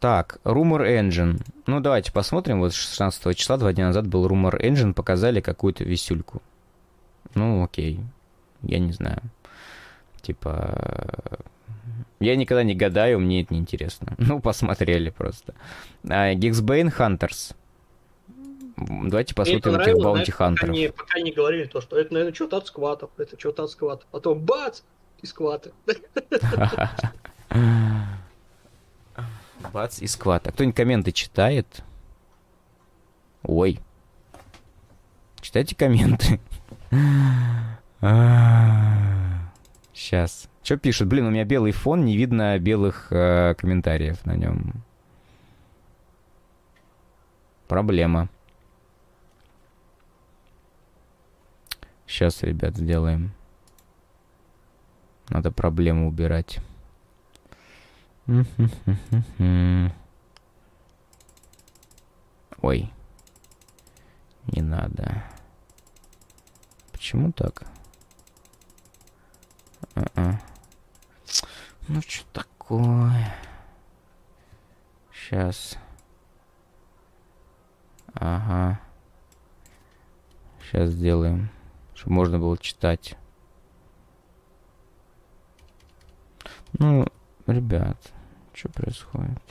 Так, Rumor Engine. Ну, давайте посмотрим. Вот 16 числа, два дня назад был Rumor Engine, показали какую-то висюльку. Ну, окей. Я не знаю. Типа... э, Я никогда не гадаю, мне это не интересно. (laughs) Ну, посмотрели просто. А, Hunters. М, Давайте посмотрим этих баунти пока хантеров. не, пока не говорили то, что это, наверное, что-то от скватов, это что-то от скватов. Потом бац, и скваты. (laughs) Бац, и скват. А кто-нибудь комменты читает? Ой. Читайте комменты. Сейчас. Что пишут? Блин, у меня белый фон, не видно белых э, комментариев на нем. Проблема. Сейчас, ребят, сделаем. Надо проблему убирать. Ой. Не надо. Почему так? А-а. Ну что такое? Сейчас. Ага. Сейчас сделаем. чтобы можно было читать. Ну, ребят, что происходит?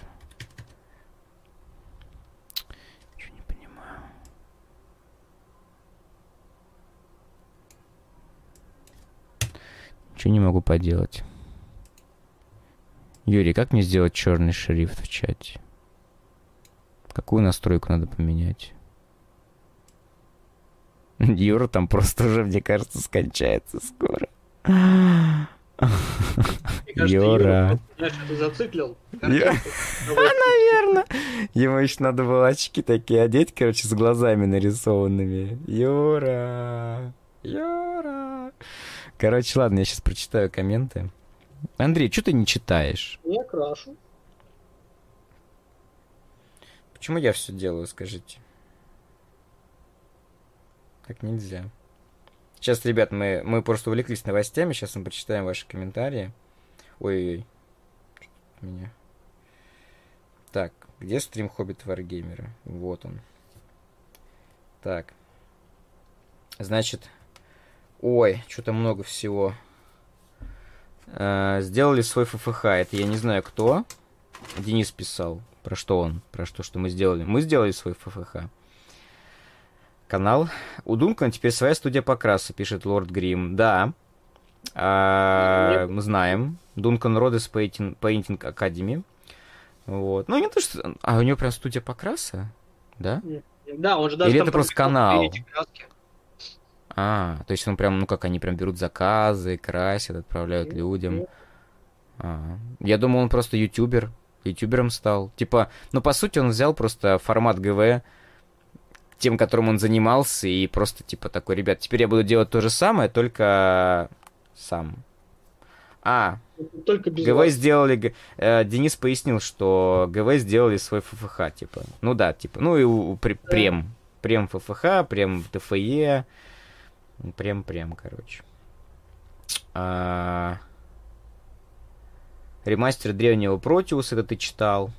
Ничего не понимаю. Ничего не могу поделать. Юрий, как мне сделать черный шрифт в чате? Какую настройку надо поменять? (laughs) Юра там просто уже, мне кажется, скончается скоро. Мне кажется, Юра. Зациклил. Я- (laughs) Наверное. Ему еще надо было очки такие одеть, короче, с глазами нарисованными. Юра. Юра. Короче, ладно, я сейчас прочитаю комменты. Андрей, что ты не читаешь? Я крашу. Почему я все делаю, скажите? Так нельзя. Сейчас, ребят, мы, мы просто увлеклись новостями, сейчас мы почитаем ваши комментарии. Ой-ой-ой. Меня. Так, где стрим Хоббит Варгеймера? Вот он. Так. Значит, ой, что-то много всего. Э, сделали свой ФФХ. Это я не знаю кто. Денис писал. Про что он? Про что, что мы сделали? Мы сделали свой ФФХ. Канал. У Дункана теперь своя студия покраса, пишет Лорд Грим. Да. А, мы знаем. Дункан Родес Painting, Painting Academy. Вот. Ну, не то, что... А, у него прям студия покраса? Да? Да, он же даже Или это просто канал? краски. А, то есть он прям, ну как, они прям берут заказы, красят, отправляют людям. А, я думал, он просто ютубер, ютубером стал. Типа, ну по сути он взял просто формат ГВ, тем, которым он занимался, и просто типа такой, ребят, теперь я буду делать то же самое, только сам. А, Только без ГВ вас. сделали... э, Денис пояснил, что ГВ сделали свой ФФХ, типа. Ну да, типа. Ну и у, пре- прем. Прем ФФХ, прем ТФЕ. Прем-прем, короче. А, Ремастер древнего Протиус, это ты читал.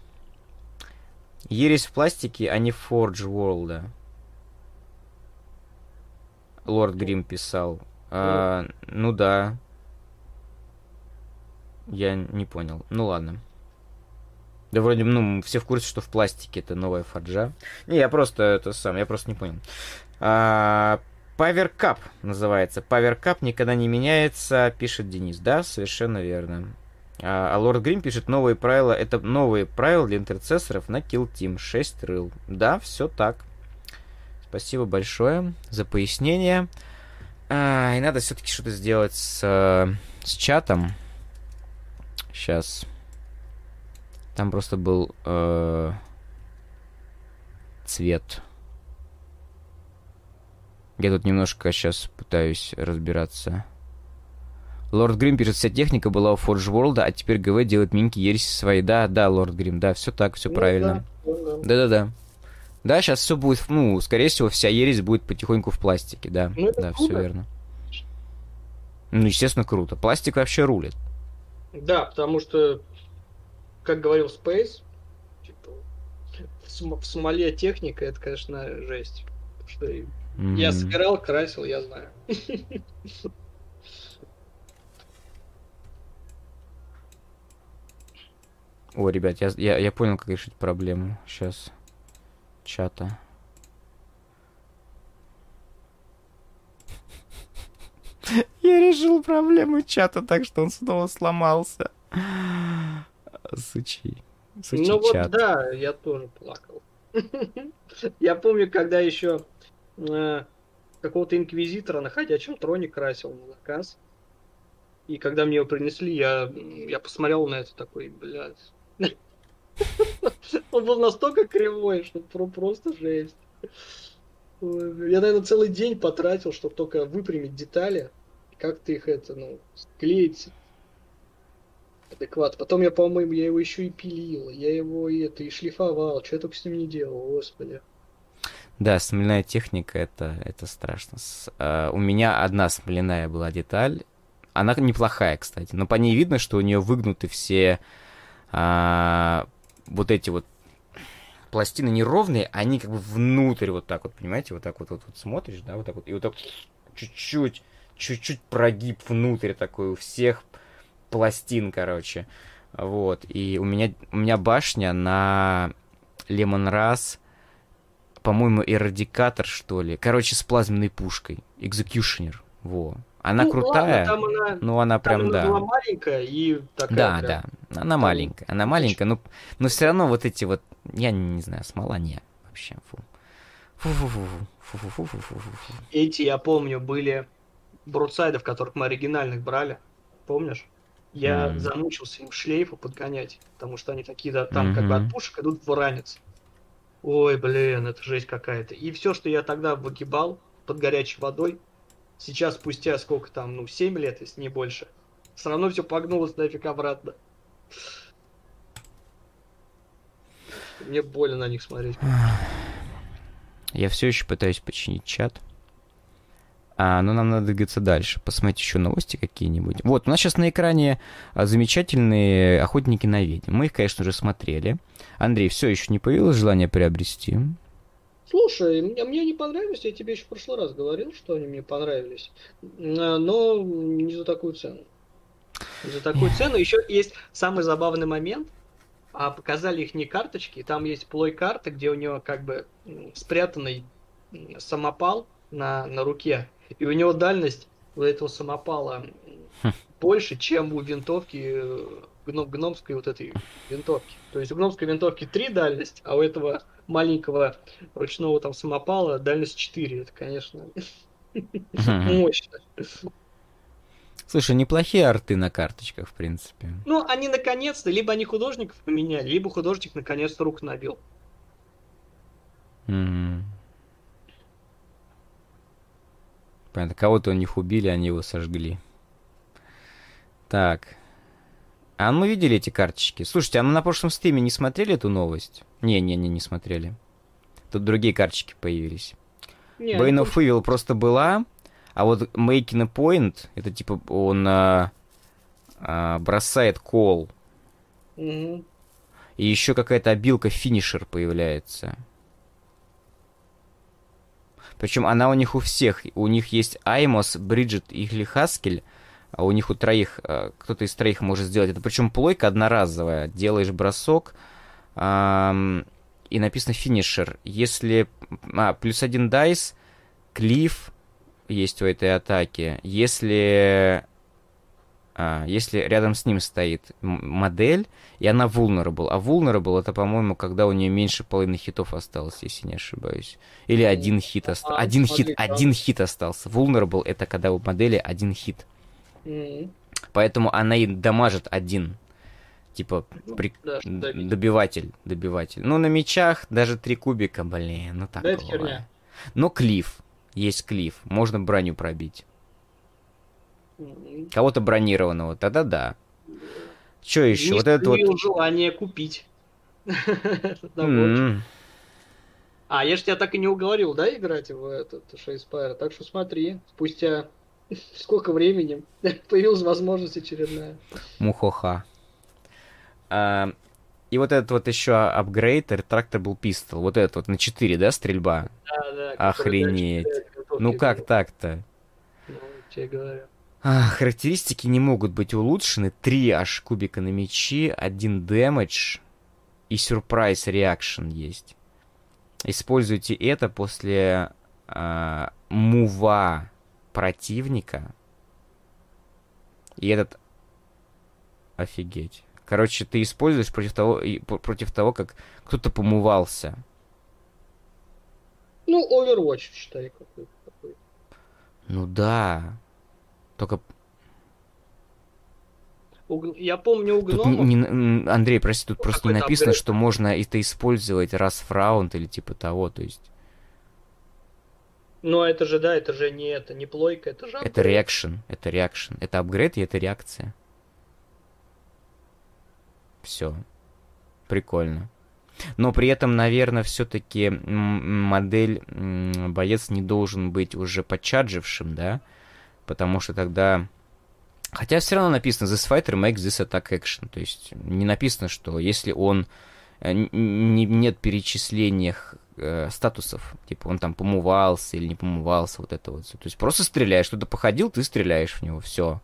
Ересь в пластике, а не Forge World. Лорд Грим писал. А, ну да. Я не понял. Ну ладно. Да вроде, ну, все в курсе, что в пластике это новая фарджа. Не, я просто это сам, я просто не понял. А, Cup называется. Cup никогда не меняется, пишет Денис. Да, совершенно верно. А, а Лорд Грим пишет новые правила. Это новые правила для интерцессоров на Kill Team. 6 рыл. Да, все так. Спасибо большое за пояснение. А, и надо все-таки что-то сделать с, с чатом. Сейчас. Там просто был э, цвет. Я тут немножко сейчас пытаюсь разбираться. Лорд Грим пишет, вся техника была у Forge World, а теперь ГВ делает минки ереси свои. Да, да, Лорд Грим, да, все так, все Ну правильно. да, ну да. Да-да-да. Да, сейчас все будет, ну, скорее всего, вся ересь будет потихоньку в пластике, да. Ну, да, все верно. Ну, естественно, круто. Пластик вообще рулит. Да, потому что, как говорил Space, типа, в, см- в смоле техника, это, конечно, жесть. Потому что я Мгм. собирал, красил, я знаю. О, ребят, я, я, я понял, как решить проблему. Сейчас. Чата. (laughs) Я решил проблему чата так, что он снова сломался. Сучий. Сучий Ну вот чат. да, я тоже плакал. (laughs) Я помню, когда еще какого-то инквизитора на ходячем троне красил на заказ. И когда мне его принесли, я, я посмотрел на это такой, блядь. (laughs) Он был настолько кривой, что про- просто жесть. Я, наверное, целый день потратил, чтобы только выпрямить детали. Как-то их это, ну, склеить адекват. Потом я, по-моему, я его еще и пилил, я его и это и шлифовал, что я только с ним не делал, господи. Да, смоляная техника это, это страшно. С- а, у меня одна смоляная была деталь. Она неплохая, кстати. Но по ней видно, что у нее выгнуты все а, вот эти вот пластины неровные, они как бы внутрь вот так вот, понимаете, вот так вот, вот, вот смотришь, да, вот так вот, и вот так чуть-чуть, чуть-чуть прогиб внутрь такой у всех пластин, короче. Вот. И у меня, у меня башня на Лемон Раз, по-моему, эрадикатор, что ли. Короче, с плазменной пушкой. Экзекьюшнер. Во. Она Ну, крутая. ладно, там она, Ну, она там прям, она да. была маленькая и такая Да, прям- да. Она маленькая. Она маленькая, но, но все равно вот эти вот, я не знаю, смола не. Вообще, фу. Фу-фу-фу-фу. Эти, я помню, были бродсайды, в которых мы оригинальных брали. Помнишь? Я Мгм. замучился им шлейфы подгонять, потому что они такие, да, там как бы от пушек идут в ранец. Ой, блин, это жесть какая-то. И все, что я тогда выгибал под горячей водой, сейчас спустя сколько там, ну, 7 лет, если не больше, все равно все погнулось нафиг обратно. Мне больно на них смотреть. Я все еще пытаюсь починить чат. А, ну нам надо двигаться дальше, посмотреть еще новости какие-нибудь. Вот, у нас сейчас на экране а, замечательные охотники на ведьм. Мы их, конечно же, смотрели. Андрей, все еще не появилось желание приобрести? Слушай, мне, мне не понравились, я тебе еще в прошлый раз говорил, что они мне понравились, А, но не за такую цену. За такую цену. Еще есть самый забавный момент. А показали их не карточки, там есть плой карты, где у него как бы спрятанный самопал на, на руке. И у него дальность у этого самопала больше, чем у винтовки э, гном- гномской вот этой винтовки. То есть у гномской винтовки 3 дальность, а у этого маленького ручного там самопала дальность 4. Это, конечно, мощно. Слушай, неплохие арты на карточках, в принципе. Ну, они наконец-то, либо они художников поменяли, либо художник наконец-то рук набил. Понятно, кого-то у них убили, они его сожгли. Так. А мы видели эти карточки? Слушайте, а мы на прошлом стриме не смотрели эту новость? Не-не-не, не смотрели. Тут другие карточки появились. Не, Bane of Evil просто была, а вот Making a Point, это типа он а, а, бросает кол, Мгм. и еще какая-то обилка финишер появляется. Причем она у них у всех. У них есть Аймос, Бриджит и Ихли Хаскель. А у них у троих, э, кто-то из троих может сделать это. Причем плойка одноразовая. Делаешь бросок, и написано финишер. Если... А, плюс один дайс, клиф есть у этой атаки. Если... а, если рядом с ним стоит модель, и она vulnerable. А vulnerable это, по-моему, когда у нее меньше половины хитов осталось, если не ошибаюсь. Или один хит остался. а, Один хит, один хит остался. Vulnerable это когда у модели один хит. Поэтому она и дамажит один. Типа, при- Да, добиватель, добиватель. Ну, на мечах даже три кубика, блин, ну так Да, это херня. Но клиф, есть клиф, можно броню пробить. Кого-то бронированного, тогда да. Что еще? Не Вот это вот... желание купить. (laughs) А, я же тебя так и не уговорил, да, играть в этот Шейспайр? Так что смотри, спустя сколько времени (laughs) появилась возможность очередная. Мухоха. А, и вот этот вот еще апгрейд, трактор был пистол. Вот этот вот на 4, да, стрельба? Да, да, Охренеть. Ну как так-то? Ну, тебе говорю. А, характеристики не могут быть улучшены. Три аж кубика на мечи, один дэмэдж и сюрприз реакшн есть. Используйте это после а, мува противника. И этот... Офигеть. Короче, ты используешь против того, и- против того как кто-то помывался. Ну, Overwatch, считай, какой-то. Ну да. Только У г- Я помню, у Тут гномов... не- Андрей, прости, тут Ну, просто не написано, апгрейд. что можно это использовать раз в раунд или типа того, то есть Но это же, да, это же не это, не плойка, это же... это апгрейд. реакшн, это реакшн, это апгрейд и это реакция. Все. Прикольно. Но при этом, наверное, все-таки модель боец не должен быть уже подчарджившим, да? Потому что тогда... Хотя все равно написано This fighter makes this attack action. То есть не написано, что если он э, не- нет перечисления э, статусов. Типа он там помывался или не помывался, вот это вот. То есть просто стреляешь. Кто-то походил, ты стреляешь в него, все.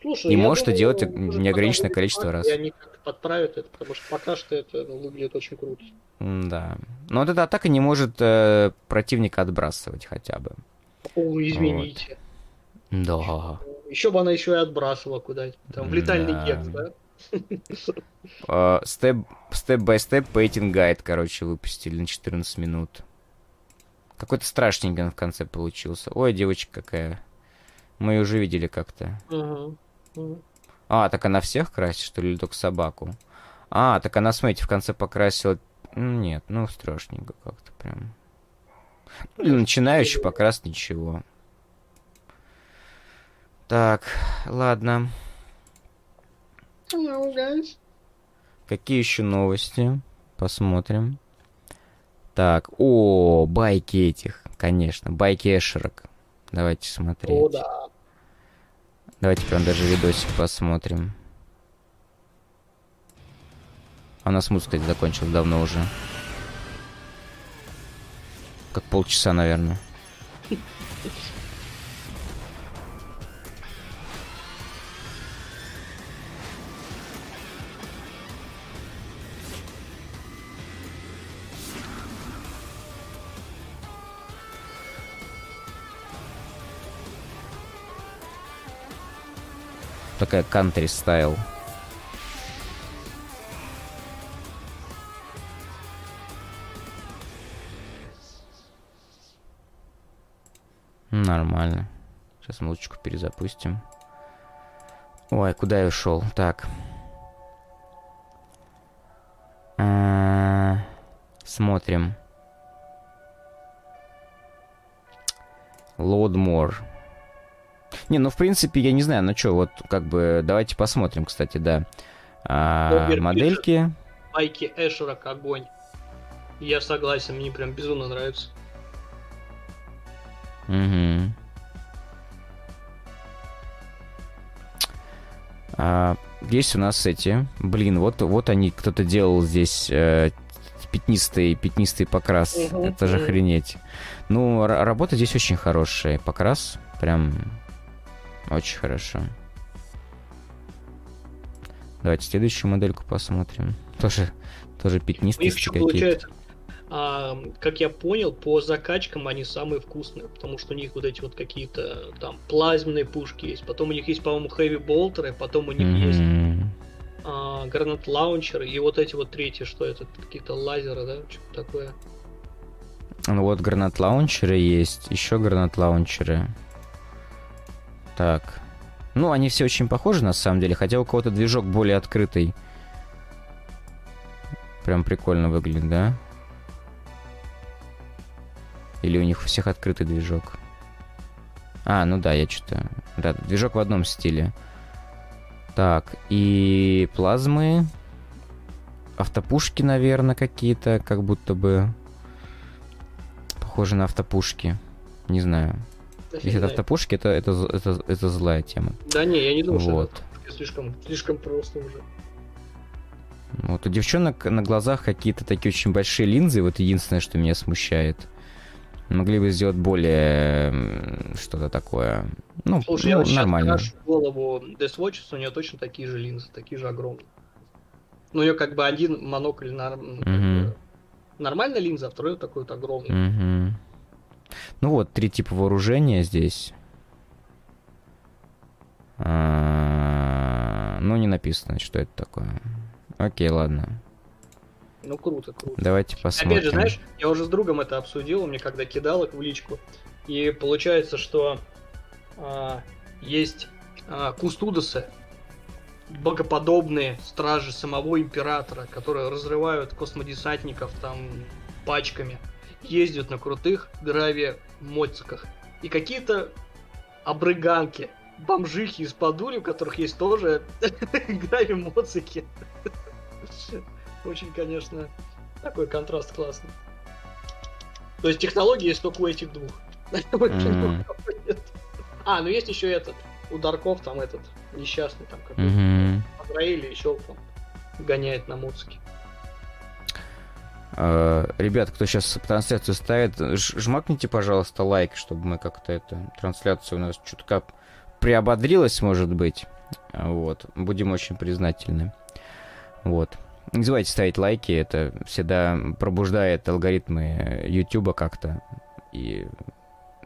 Слушай, И можешь это думаю, делать может, неограниченное количество раз. И они подправят это, потому что пока что это ну, выглядит очень круто. Да. Но вот эта атака не может э, противника отбрасывать хотя бы. О, извините. Да. Еще бы она еще и отбрасывала куда-нибудь. Там в летальный Да. гекс, да? Э, Степ by степ пейтинг гайд, короче, выпустили на 14 минут. Какой-то страшненький он в конце получился. Ой, девочка какая. Мы ее уже видели как-то. Ага. Ага. А, так она всех красит, что ли, или только собаку? А, так она, смотрите, в конце покрасила... Нет, ну, страшненько как-то прям. Ну, Для начинающих покрас ничего. Так, ладно. Hello, guys. Какие еще новости? Посмотрим. Так, о, байки этих, конечно, байки Эшерок. Давайте смотреть. О, да. Давайте прям даже видосик посмотрим. А у нас музыка закончилась давно уже. Как полчаса, наверное. (laughs) Такая кантри стайл. Нормально. Сейчас музычку перезапустим. Ой, куда я ушел? Так. А, Смотрим. Load more. Не, ну в принципе, я не знаю, ну что, вот как бы давайте посмотрим, кстати, да. А, Обер модельки. Байки Эшерок огонь. Я согласен, мне прям безумно нравится. Мгм. А, есть у нас эти. Блин, вот, вот они, кто-то делал здесь э, пятнистый, пятнистый покрас. Мгм, Это же охренеть. Ну, работа здесь очень хорошая. Покрас прям очень хорошо. Давайте следующую модельку посмотрим. (laughs) Тоже, тоже У них пятнистые еще получается, а, как я понял, по закачкам они самые вкусные, потому что у них вот эти вот какие-то там плазменные пушки есть, потом у них есть, по-моему, хэви болтеры, потом у них есть Мгм. а, гранат лаунчеры и вот эти вот третьи, что это, какие-то лазеры, да, что-то такое. Ну вот гранат лаунчеры есть, еще гранат лаунчеры. Так. Ну, они все очень похожи на самом деле, хотя у кого-то движок более открытый. Прям прикольно выглядит, да? Или у них у всех открытый движок? А, ну да, я что-то... Да, движок в одном стиле. Так, и плазмы. Автопушки, наверное, какие-то, как будто бы похожи на автопушки. Не знаю. Если это автопушки, это, это, это, это злая тема. Да не, я не думаю, что Вот. это пушки слишком, слишком просто уже. Вот у девчонок на глазах какие-то такие очень большие линзы. Вот единственное, что меня смущает. Могли бы сделать более что-то такое. Ну, Слушай, я ну, вот сейчас нормально. крашу голову Death Watches, у нее точно такие же линзы, такие же огромные. Ну, у нее как бы один монокль нар- ну, Мгм. бы нормальная линза, а второй вот такой вот огромный. Мгм. Ну вот, три типа вооружения здесь. А, Ну, не написано, что это такое. Окей, ладно. Ну, круто, круто. Давайте посмотрим. Опять же, знаешь, я уже с другом это обсудил, он мне когда кидал их в личку. И получается, что а, есть а, кустудосы, богоподобные стражи самого императора, которые разрывают космодесантников там пачками, ездят на крутых граве-моциках. И какие-то обрыганки, бомжихи из Падури, у которых есть тоже (laughs) грави-моцики. Очень, конечно, такой контраст классный. То есть технологии есть только у этих двух. (laughs) А, ну есть еще этот. У Дарков там этот несчастный там какой-то. Азраиль еще там гоняет на муцике. Э, ребят, кто сейчас трансляцию ставит, жмакните, пожалуйста, лайк, чтобы мы как-то эту трансляцию у нас чутка приободрилась, может быть. Вот. Будем очень признательны. Вот. Не забывайте ставить лайки, это всегда пробуждает алгоритмы YouTube как-то. И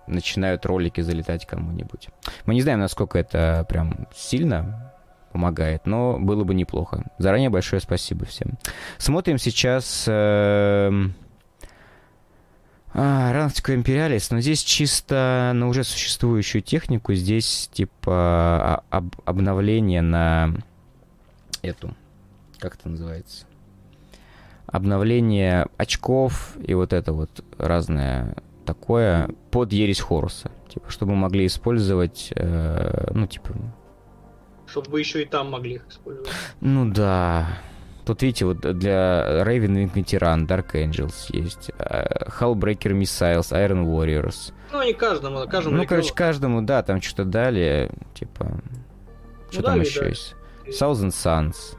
начинают ролики залетать кому-нибудь. Мы не знаем, насколько это прям сильно помогает, но было бы неплохо. Заранее большое спасибо всем. Смотрим сейчас э, а, Империалис, но здесь чисто на уже существующую технику, здесь типа об, обновление на эту, как это называется? Обновление очков и вот это вот разное такое под ересь Хоруса. Типа, чтобы могли использовать, э, ну, типа... Чтобы вы еще и там могли их использовать. Ну да. Тут, видите, вот для Raven Wing Veteran, Dark Angels есть, uh, Hullbreaker Missiles, Iron Warriors. Ну, они каждому, каждому. Ну, короче, каждому, да, там что-то дали, типа... Ну, что там еще да. есть? Thousand Suns.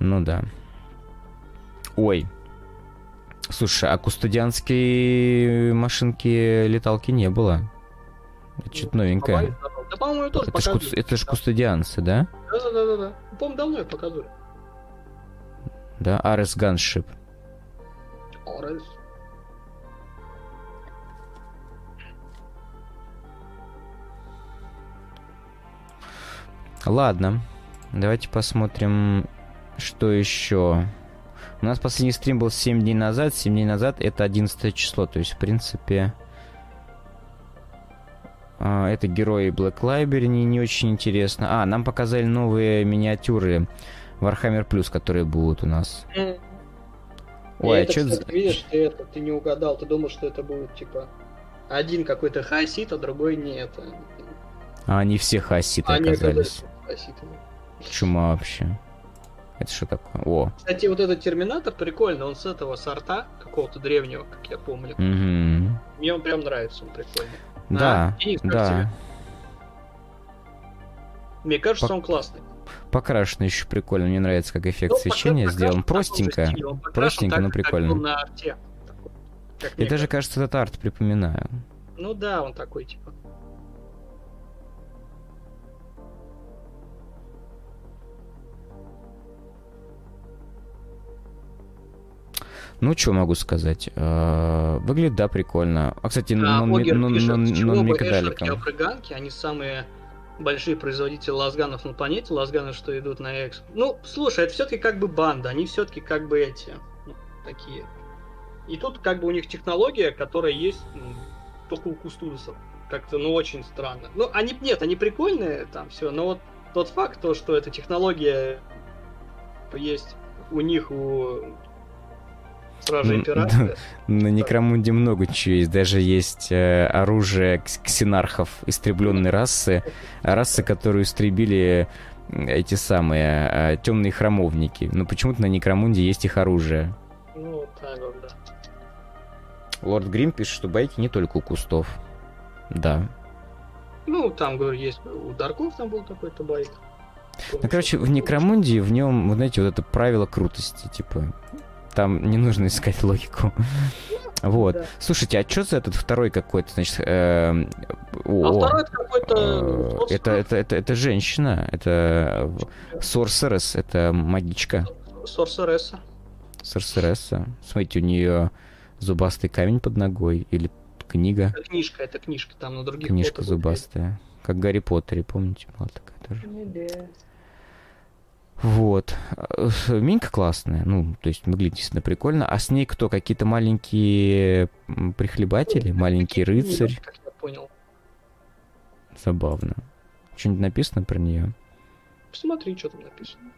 Ну да. Ой, Слушай, а кустодианской машинки леталки не было. Это что-то новенькое. Да, по-моему, тоже это ж, кус... это ж кустодианцы, да? Да-да-да. По-моему, давно я показывали. Да, Арес Ганшип. Арес. Ладно, давайте посмотрим, что еще. У нас последний стрим был 7 дней назад. 7 дней назад это 11 число. То есть, в принципе... А, это герои Black Library, не, не очень интересно. А, нам показали новые миниатюры Warhammer Plus, которые будут у нас. Mm. Ой, а что кстати, видишь, ты это, ты не угадал, ты думал, что это будет, типа, один какой-то хасит, а другой не это. А они все хаситы они оказались. Чума вообще. Это что такое? О. Кстати, вот этот терминатор прикольный, он с этого сорта, какого-то древнего, как я помню. Угу. Мне он прям нравится, он прикольный. Да, а? Денис, да. Тебе? Мне кажется, По... он классный. Покрашено еще прикольно. Мне нравится, как эффект ну, свечения сделан. Простенько. Простенько, но прикольно. на арте. Я даже, кажется, этот арт припоминаю. Ну да, он такой, типа. Ну, что могу сказать? Э, выглядит, да, прикольно. А, кстати, а, нон, Огер нон, пишет, нон, нон микродаликом. они самые большие производители лазганов на планете, лазганы, что идут на экс. Ну, слушай, это все-таки как бы банда, они все-таки как бы эти, ну, такие. И тут как бы у них технология, которая есть ну, только у кустудусов. Как-то, ну, очень странно. Ну, они, нет, они прикольные там все, но вот тот факт, то, что эта технология есть у них, у Стражи Императора. На Некромунде много чего есть. Даже есть э, оружие ксенархов истребленной расы. Расы, которую истребили эти самые э, темные храмовники. Но почему-то на Некромунде есть их оружие. Ну, так вот, да. Лорд Грим пишет, что байки не только у кустов. Да. Ну, там, говорю, есть у Дарков там был такой-то байк. Ну, короче, в Некромунде в нем, вы знаете, вот это правило крутости, типа, там не нужно искать логику. Вот. Да. Слушайте, а что за этот второй какой-то, значит, э, о, а второй это какой-то... Э, это, это, это, это женщина, это Сорсерес, это магичка. Сорсереса. Сорсереса. Смотрите, у нее зубастый камень под ногой или книга. Это книжка, это книжка, там на других Книжка зубастая. Как Гарри Поттере, помните, была такая тоже. Вот. Минька классная, ну, то есть выглядит действительно прикольно. А с ней кто? Какие-то маленькие прихлебатели? Ну, маленький рыцарь? Как я понял. Забавно. Что-нибудь написано про нее? Посмотри, что там написано.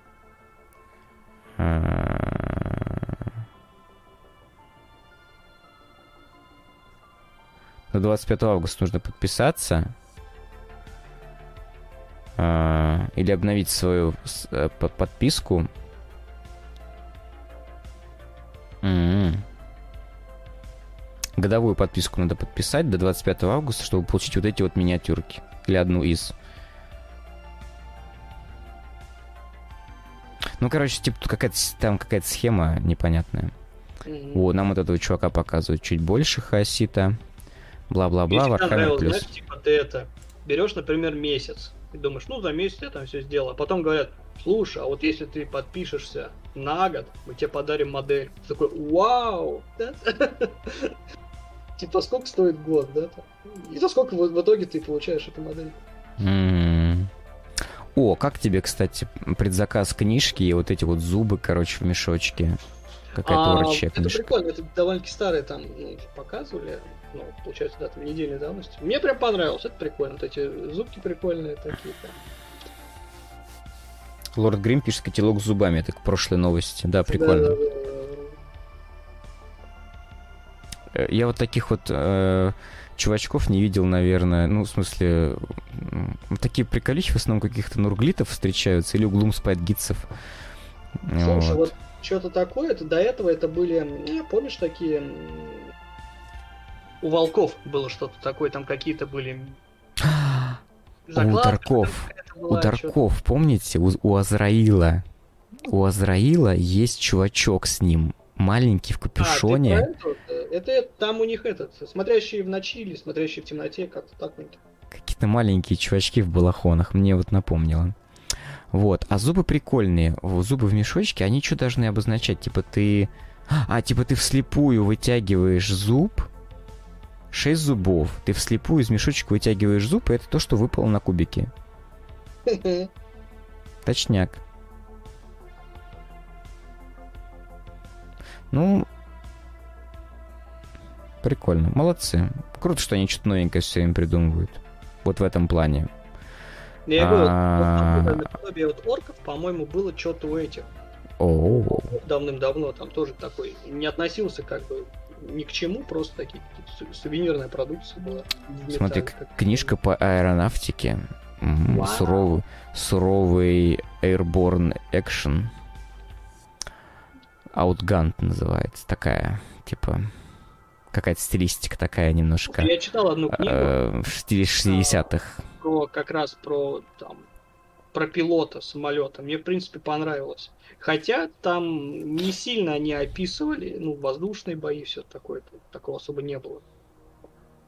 До 25 августа нужно подписаться. А, или обновить свою э, подписку. М-м. Годовую подписку надо подписать до 25 августа, чтобы получить вот эти вот миниатюрки. Или одну из. Ну, короче, типа, какая-то там какая-то схема непонятная. Мгм. Вот, нам вот этого чувака показывают чуть больше хаосита. Бла-бла-бла, нравилось, плюс. знаешь, типа ты это, берешь, например, месяц, и думаешь, ну, за месяц я там все сделал, а потом говорят, слушай, а вот если ты подпишешься на год, мы тебе подарим модель. Ты такой, вау! (laughs) да?» Типа, сколько стоит год, да? И за сколько в итоге ты получаешь эту модель? М. О, как тебе, кстати, предзаказ книжки и вот эти вот зубы, короче, в мешочке? Какая-то А, это прикольно, это довольно-таки старые там ну, показывали, ну, получается, да, там недельной давности. Мне прям понравилось, это прикольно, вот эти зубки прикольные такие. прям. Лорд Грим пишет котелок с зубами, это к прошлой новости. Да, прикольно. Да-да-да. Э, Я вот таких вот э, чувачков не видел, наверное. Ну, в смысле, такие приколища в основном каких-то нурглитов встречаются или у глумспайт-гитсов. Слушай, Вот. вот что-то такое, это до этого это были, помнишь, такие... У волков было что-то такое, там какие-то были закладки, У была, чё-то- Дарков, помните, у, у Азраила. У Азраила есть чувачок с ним. Маленький в А, капюшоне. про это это, это там у них этот, смотрящий в ночи или смотрящий в темноте, как-то так. Какие-то маленькие чувачки в балахонах. Мне вот напомнило. Вот. А зубы прикольные. Зубы в мешочке, они что должны обозначать? Типа ты... А, типа ты вслепую вытягиваешь зуб. Шесть зубов. Ты вслепую из мешочка вытягиваешь зуб, и это то, что выпало на кубике. Точняк. Ну, прикольно. Молодцы. Круто, что они что-то новенькое все время придумывают. Вот в этом плане. Я говорю, вот, вот орков, по-моему, было что-то у этих. Давным-давно там тоже такой не относился как бы ни к чему, просто такие сувенирная продукция была. смотри, как- книжка по аэронавтике. М, Вау. Суровый, суровый Airborne Action. Outgun называется. Такая, типа, какая-то стилистика такая немножко. Я читал одну книгу э, в стиле 60-х. про как раз про там про пилота самолета. Мне в принципе понравилось. Хотя там не сильно они описывали, ну, воздушные бои, все такое, такого особо не было.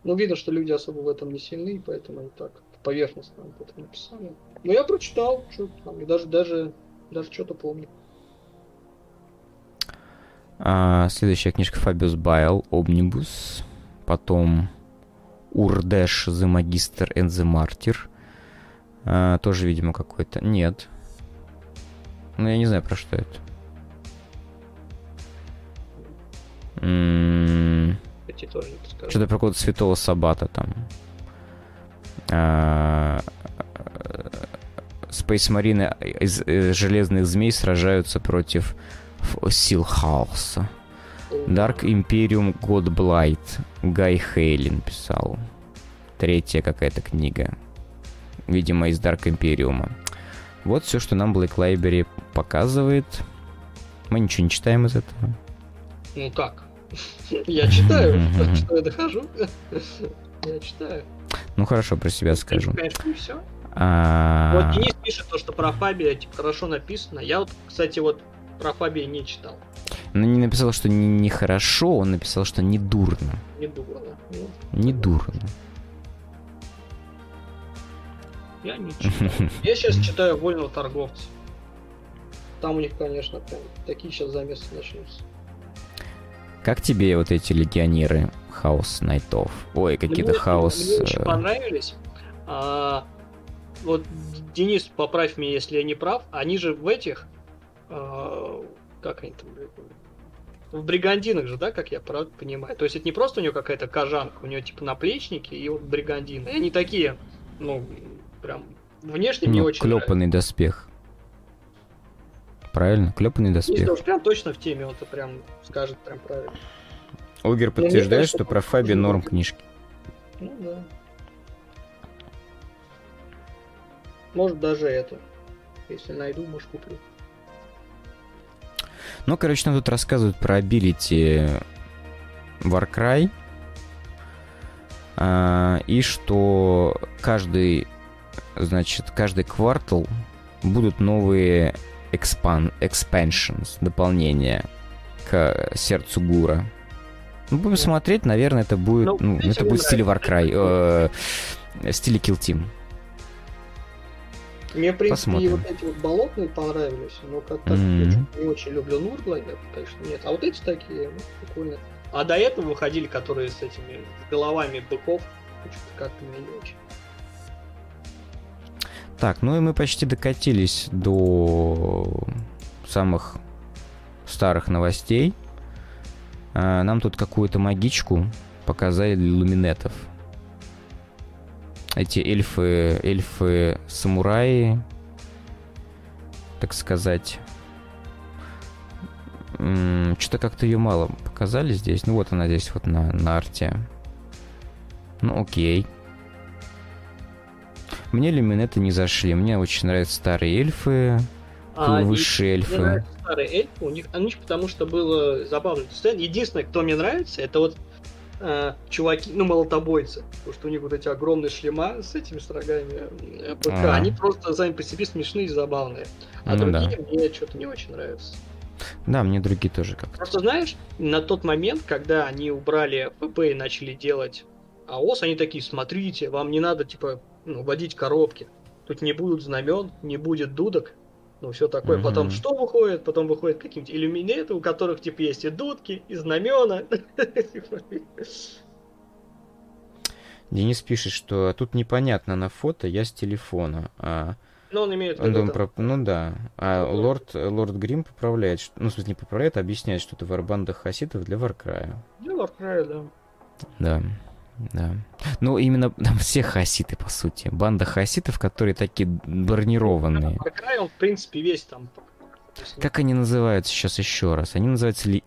Ну, видно, что люди особо в этом не сильны, поэтому они так поверхностно об этом написали. Но я прочитал, что там, и даже, даже, даже что-то помню. А, следующая книжка Фабиус Байл, Omnibus. Потом Урдеш, The Magister and the Martyr. А, тоже, видимо, какой-то. Нет. Ну, я не знаю, про что это. М, Я тебе тоже не подскажу. Что-то про какого-то святого Сабата там. Space Marine из Железных Змей сражаются против сил хаоса. Dark Imperium Godblight. Гай Хейлин писал. Третья какая-то книга. Видимо, из Dark Imperium. Вот все, что нам Black Library показывает. Мы ничего не читаем из этого. Ну как? (laughs) Я читаю, что я дохожу. (laughs) Я читаю. Ну хорошо, про себя скажу. Конечно, не все. А, Вот Денис пишет то, что про Фабия типа, хорошо написано. Я вот, кстати, вот про Фабия не читал. Но не написал, что не- нехорошо, он написал, что не дурно. Не я не читал. (laughs) Я сейчас читаю Вольного торговца. Там у них, конечно, прям такие сейчас замесы начнутся. Как тебе вот эти легионеры хаос найтов? Ой, какие-то Мне- хаос... Мне очень э, понравились. А, вот, Денис, поправь меня, если я не прав. Они же в этих... а, как они там... В бригандинах же, да, как я прав- понимаю? То есть это не просто у него какая-то кожанка, у него типа наплечники и вот бригандины. И они такие, ну, прям внешне мне ну, очень нравятся. клепанный доспех. Правильно? Клепанный Если доспех. уж прям точно в теме, он то прям скажет прям правильно. Огер мне подтверждает, кажется, что про Фаби норм книжки. Ну да. Может даже это. Если найду, может куплю. Ну, короче, нам тут рассказывают про абилити Warcry. А, и что каждый, значит, каждый квартал будут новые expand, expansions, дополнения. к сердцу Гура. Ну, будем смотреть, наверное, это будет, Ну, ну, это будет в стиле. Warcry, э, в стиле Kill Team. Мне, в принципе, и Посмотрим. вот эти вот болотные понравились, но как так Мгм. я не очень люблю Нургла, я, конечно, нет. А вот эти такие, ну, прикольные. А до этого выходили, которые с этими головами быков, как-то мне не очень. Так, ну и мы почти докатились до самых старых новостей. А, Нам тут какую-то магичку показали для луминетов. Эти эльфы, эльфы-самураи, так сказать. Что-то как-то ее мало показали здесь. Ну вот она здесь вот на, на арте. Ну окей. Мне люминеты не зашли. Мне очень нравятся старые эльфы, А, высшие мне эльфы. нравятся старые эльфы, у них, у них потому что было забавно. Единственное, кто мне нравится, это вот э, чуваки, ну, молотобойцы. Потому что у них вот эти огромные шлема с этими с рогами э, ПК, А. они просто сами по себе смешные и забавные. А Ну да. другие мне что-то не очень нравятся. Да, мне другие тоже как-то. Просто знаешь, на тот момент, когда они убрали ПП и начали делать АОС, они такие, смотрите, вам не надо, типа, ну, водить коробки. Тут не будут знамен, не будет дудок, ну, все такое. Мгм. Потом что выходит? Потом выходят какие-нибудь иллюминеты, у которых, типа, есть и дудки, и знамена. Денис пишет, что тут непонятно на фото, я с телефона. А, Но он имеет он проп- Ну да. А Ну, лорд, лорд Грим поправляет, что- ну, в смысле, не поправляет, а объясняет, что это варбанда хаситов для Варкрая. ну, Warcry, да. Да. Да. Ну, именно (laughs) там все хаситы, по сути. Банда хаситов, которые такие бронированные. Он, в принципе, весь там... Как они называются сейчас еще раз? Они называются ли-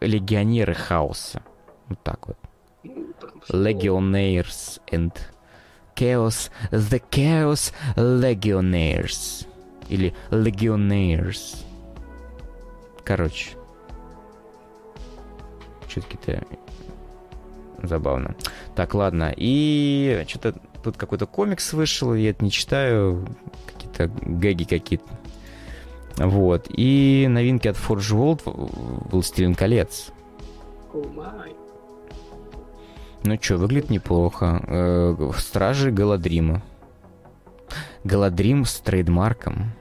легионеры хаоса. Вот так вот. ну, Legionnaires and Chaos, The Chaos Legionnaires. Или Legionnaires. Короче. Чутки-то забавно. Так, ладно. И что-то тут какой-то комикс вышел, я это не читаю. Какие-то гэги какие-то. Вот. И новинки от Forge World «Властелин колец». Oh. Ну что, выглядит неплохо. Э, Стражи Галадрима. Галадрим с трейдмарком.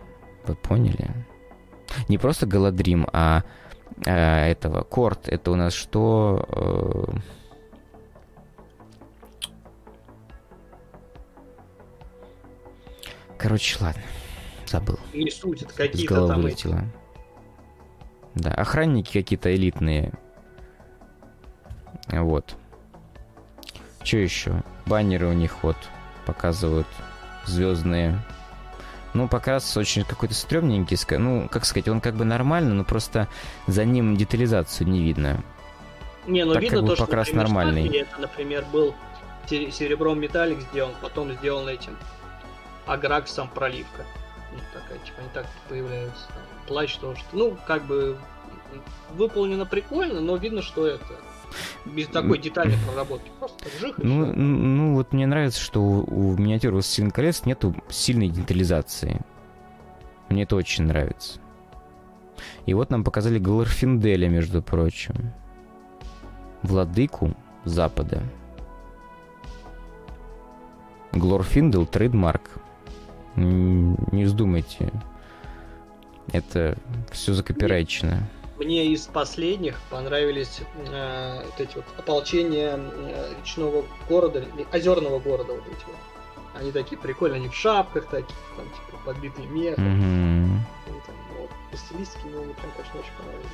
Вы поняли? Не просто Галадрим, а э, этого. Корт. Это у нас что? Короче, ладно. Забыл. Не суть, это С какие-то головы там вылетело. Да, охранники какие-то элитные. Вот. Что еще? Баннеры у них вот показывают звездные. Ну, покрас очень какой-то стрёмненький. Ну, как сказать, он как бы нормально, но просто за ним детализацию не видно. Не, ну Так видно как бы то, что, покрас например, нормальный. Это, например, был се- серебром металлик сделан, потом сделан этим аграксом проливка. Ну, такая, типа, они так появляются. Там, Плащ тоже. Ну, как бы выполнено прикольно, но видно, что это без такой детальной проработки. Просто жих Ну, ну, вот мне нравится, что у, у миниатюр «Властелин колец» нету сильной детализации. Мне это очень нравится. И вот нам показали Глорфинделя, между прочим. Владыку Запада. Глорфиндел трейдмарк. Не вздумайте. Это все закопирайчено. Мне из последних понравились э, вот эти вот ополчения э, речного города, озерного города вот эти вот. Они такие прикольные, они в шапках такие, там типа подбитые мехом. Там, вот, по стилистике мне они прям, конечно, очень понравились.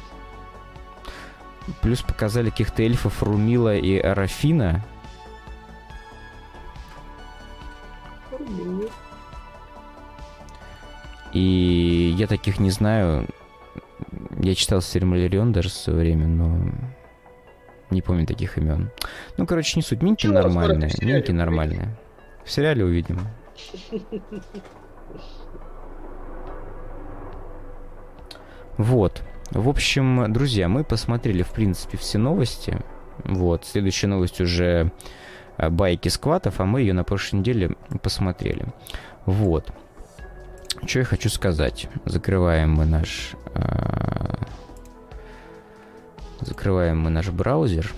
Плюс показали каких-то эльфов Румила и Арафина. Румыния. И я таких не знаю. Я читал Сильмарион даже в свое время, но не помню таких имен. Ну, короче, не суть. Минки скоро нормальные. Минки нормальные. В сериале увидим. Вот. В общем, друзья, мы посмотрели, в принципе, все новости. Вот. Следующая новость уже э, байки скватов, а мы ее на прошлой неделе посмотрели. Вот. Что я хочу сказать? Закрываем мы наш... э, Закрываем мы наш браузер.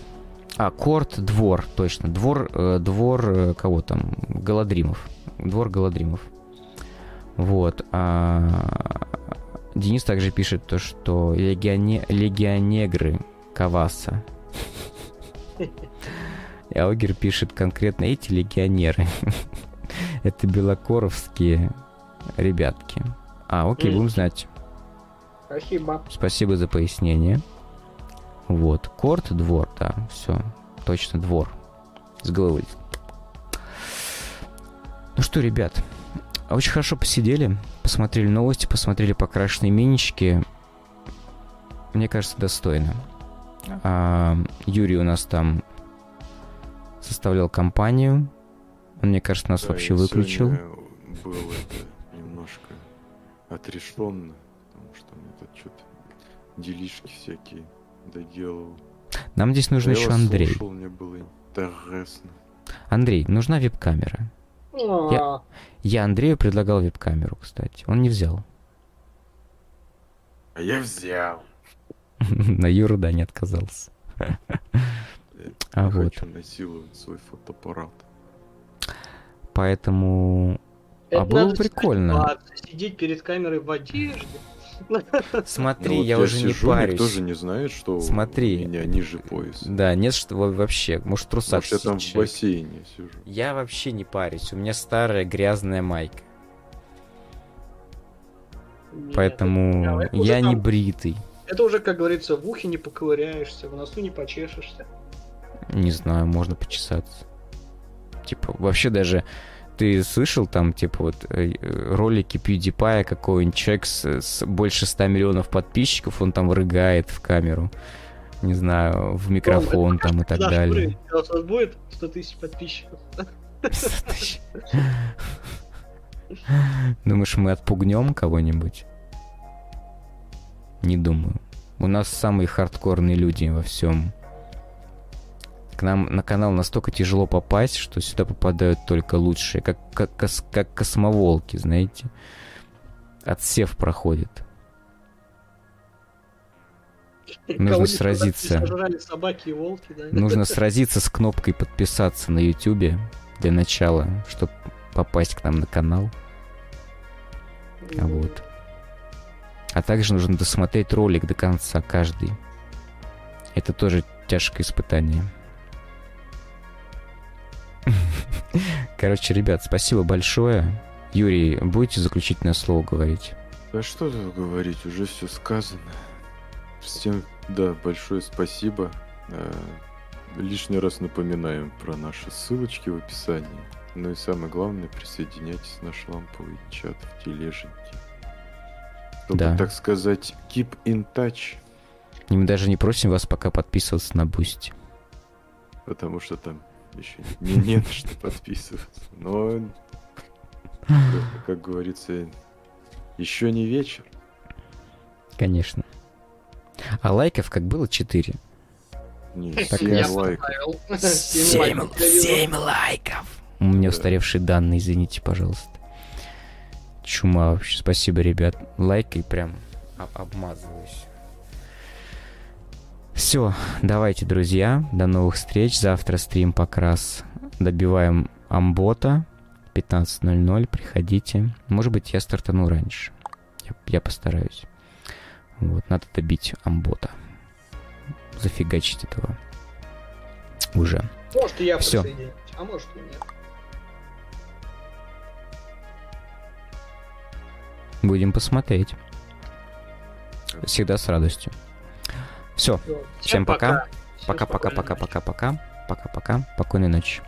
А, Корт Двор, точно. Двор, э, двор э, кого там? Голодримов. Двор Голодримов. Вот. А, Денис также пишет то, что легионе... легионегры Каваса. (laughs) Аугер пишет конкретно эти легионеры. (laughs) Это белокоровские ребятки. А, окей, будем знать. Спасибо. Спасибо за пояснение. Вот. Корт, двор, да, все. Точно, двор. С головы. Ну что, ребят, очень хорошо посидели, посмотрели новости, посмотрели покрашенные минички. Мне кажется, достойно. А, Юрий у нас там составлял компанию. Он, мне кажется, нас Да, вообще я выключил. Был это отрешенно, потому что мне тут что-то делишки всякие доделал. Нам здесь нужен Я еще Андрей. слушал, мне было интересно. Андрей, нужна веб-камера. А, Я Андрею предлагал веб-камеру, кстати. Он не взял. А я взял. (laughs) На Юру, да, не отказался. Я А вот. насиловать свой фотоаппарат. Поэтому... это А было надо прикольно. Сидеть перед камерой в одежде. Смотри, Ну вот я уже не сижу, Никто парюсь. же не знает, что Смотри. у меня ниже пояса. Да, нет, что во- вообще. Может, в трусах Может, я там в человек. бассейне сижу. Я вообще не парюсь. У меня старая грязная майка. Нет, Поэтому это- уже я не там- бритый. Это уже, как говорится, в ухе не поковыряешься, в носу не почешешься. Не знаю, можно почесаться. Типа, вообще даже ты слышал там, типа, вот э, э, ролики PewDiePie какой-нибудь человек с, с больше 100 миллионов подписчиков, он там рыгает в камеру. Не знаю, в микрофон там и так далее. уровень, у нас будет 100 тысяч подписчиков. (laughs) Думаешь, мы отпугнем кого-нибудь? Не думаю. У нас самые хардкорные люди во всем. К нам на канал настолько тяжело попасть, что сюда попадают только лучшие, как, как, как космоволки, знаете. Отсев проходит. Нужно сразиться. Собаки и волки, да? Нужно (laughs) сразиться с кнопкой подписаться на ютубе для начала, чтобы попасть к нам на канал. А Вот. А также нужно досмотреть ролик до конца, каждый. Это тоже тяжкое испытание. (laughs) Короче, ребят, спасибо большое. Юрий, будете заключительное слово говорить? Да что тут говорить, уже все сказано. Всем, да, большое спасибо. Э, Лишний раз напоминаем про наши ссылочки в описании. Ну и самое главное, присоединяйтесь в наш ламповый чат в тележеньке. Чтобы, Да. так сказать, keep in touch, И мы даже не просим вас пока подписываться на Boosty. потому что там еще не, не на что подписываться. Но, как, как говорится, еще не вечер. Конечно. А лайков как было 4. Не, Так семь я лайков. поставил. Семь, лайков. У меня Да. устаревшие данные, извините, пожалуйста. Чума вообще. Спасибо, ребят. Лайкай прям об- обмазываюсь. Все, давайте, друзья. До новых встреч. Завтра стрим покрас. Добиваем амбота. 15.00. Приходите. Может быть, я стартану раньше. Я, я постараюсь. Вот, надо добить амбота. Зафигачить этого. Уже. Может, я присоединюсь, а может и нет. Будем посмотреть. Всегда с радостью. Все. Всем пока. Пока-пока-пока-пока-пока. Пока-пока. Спокойной ночи.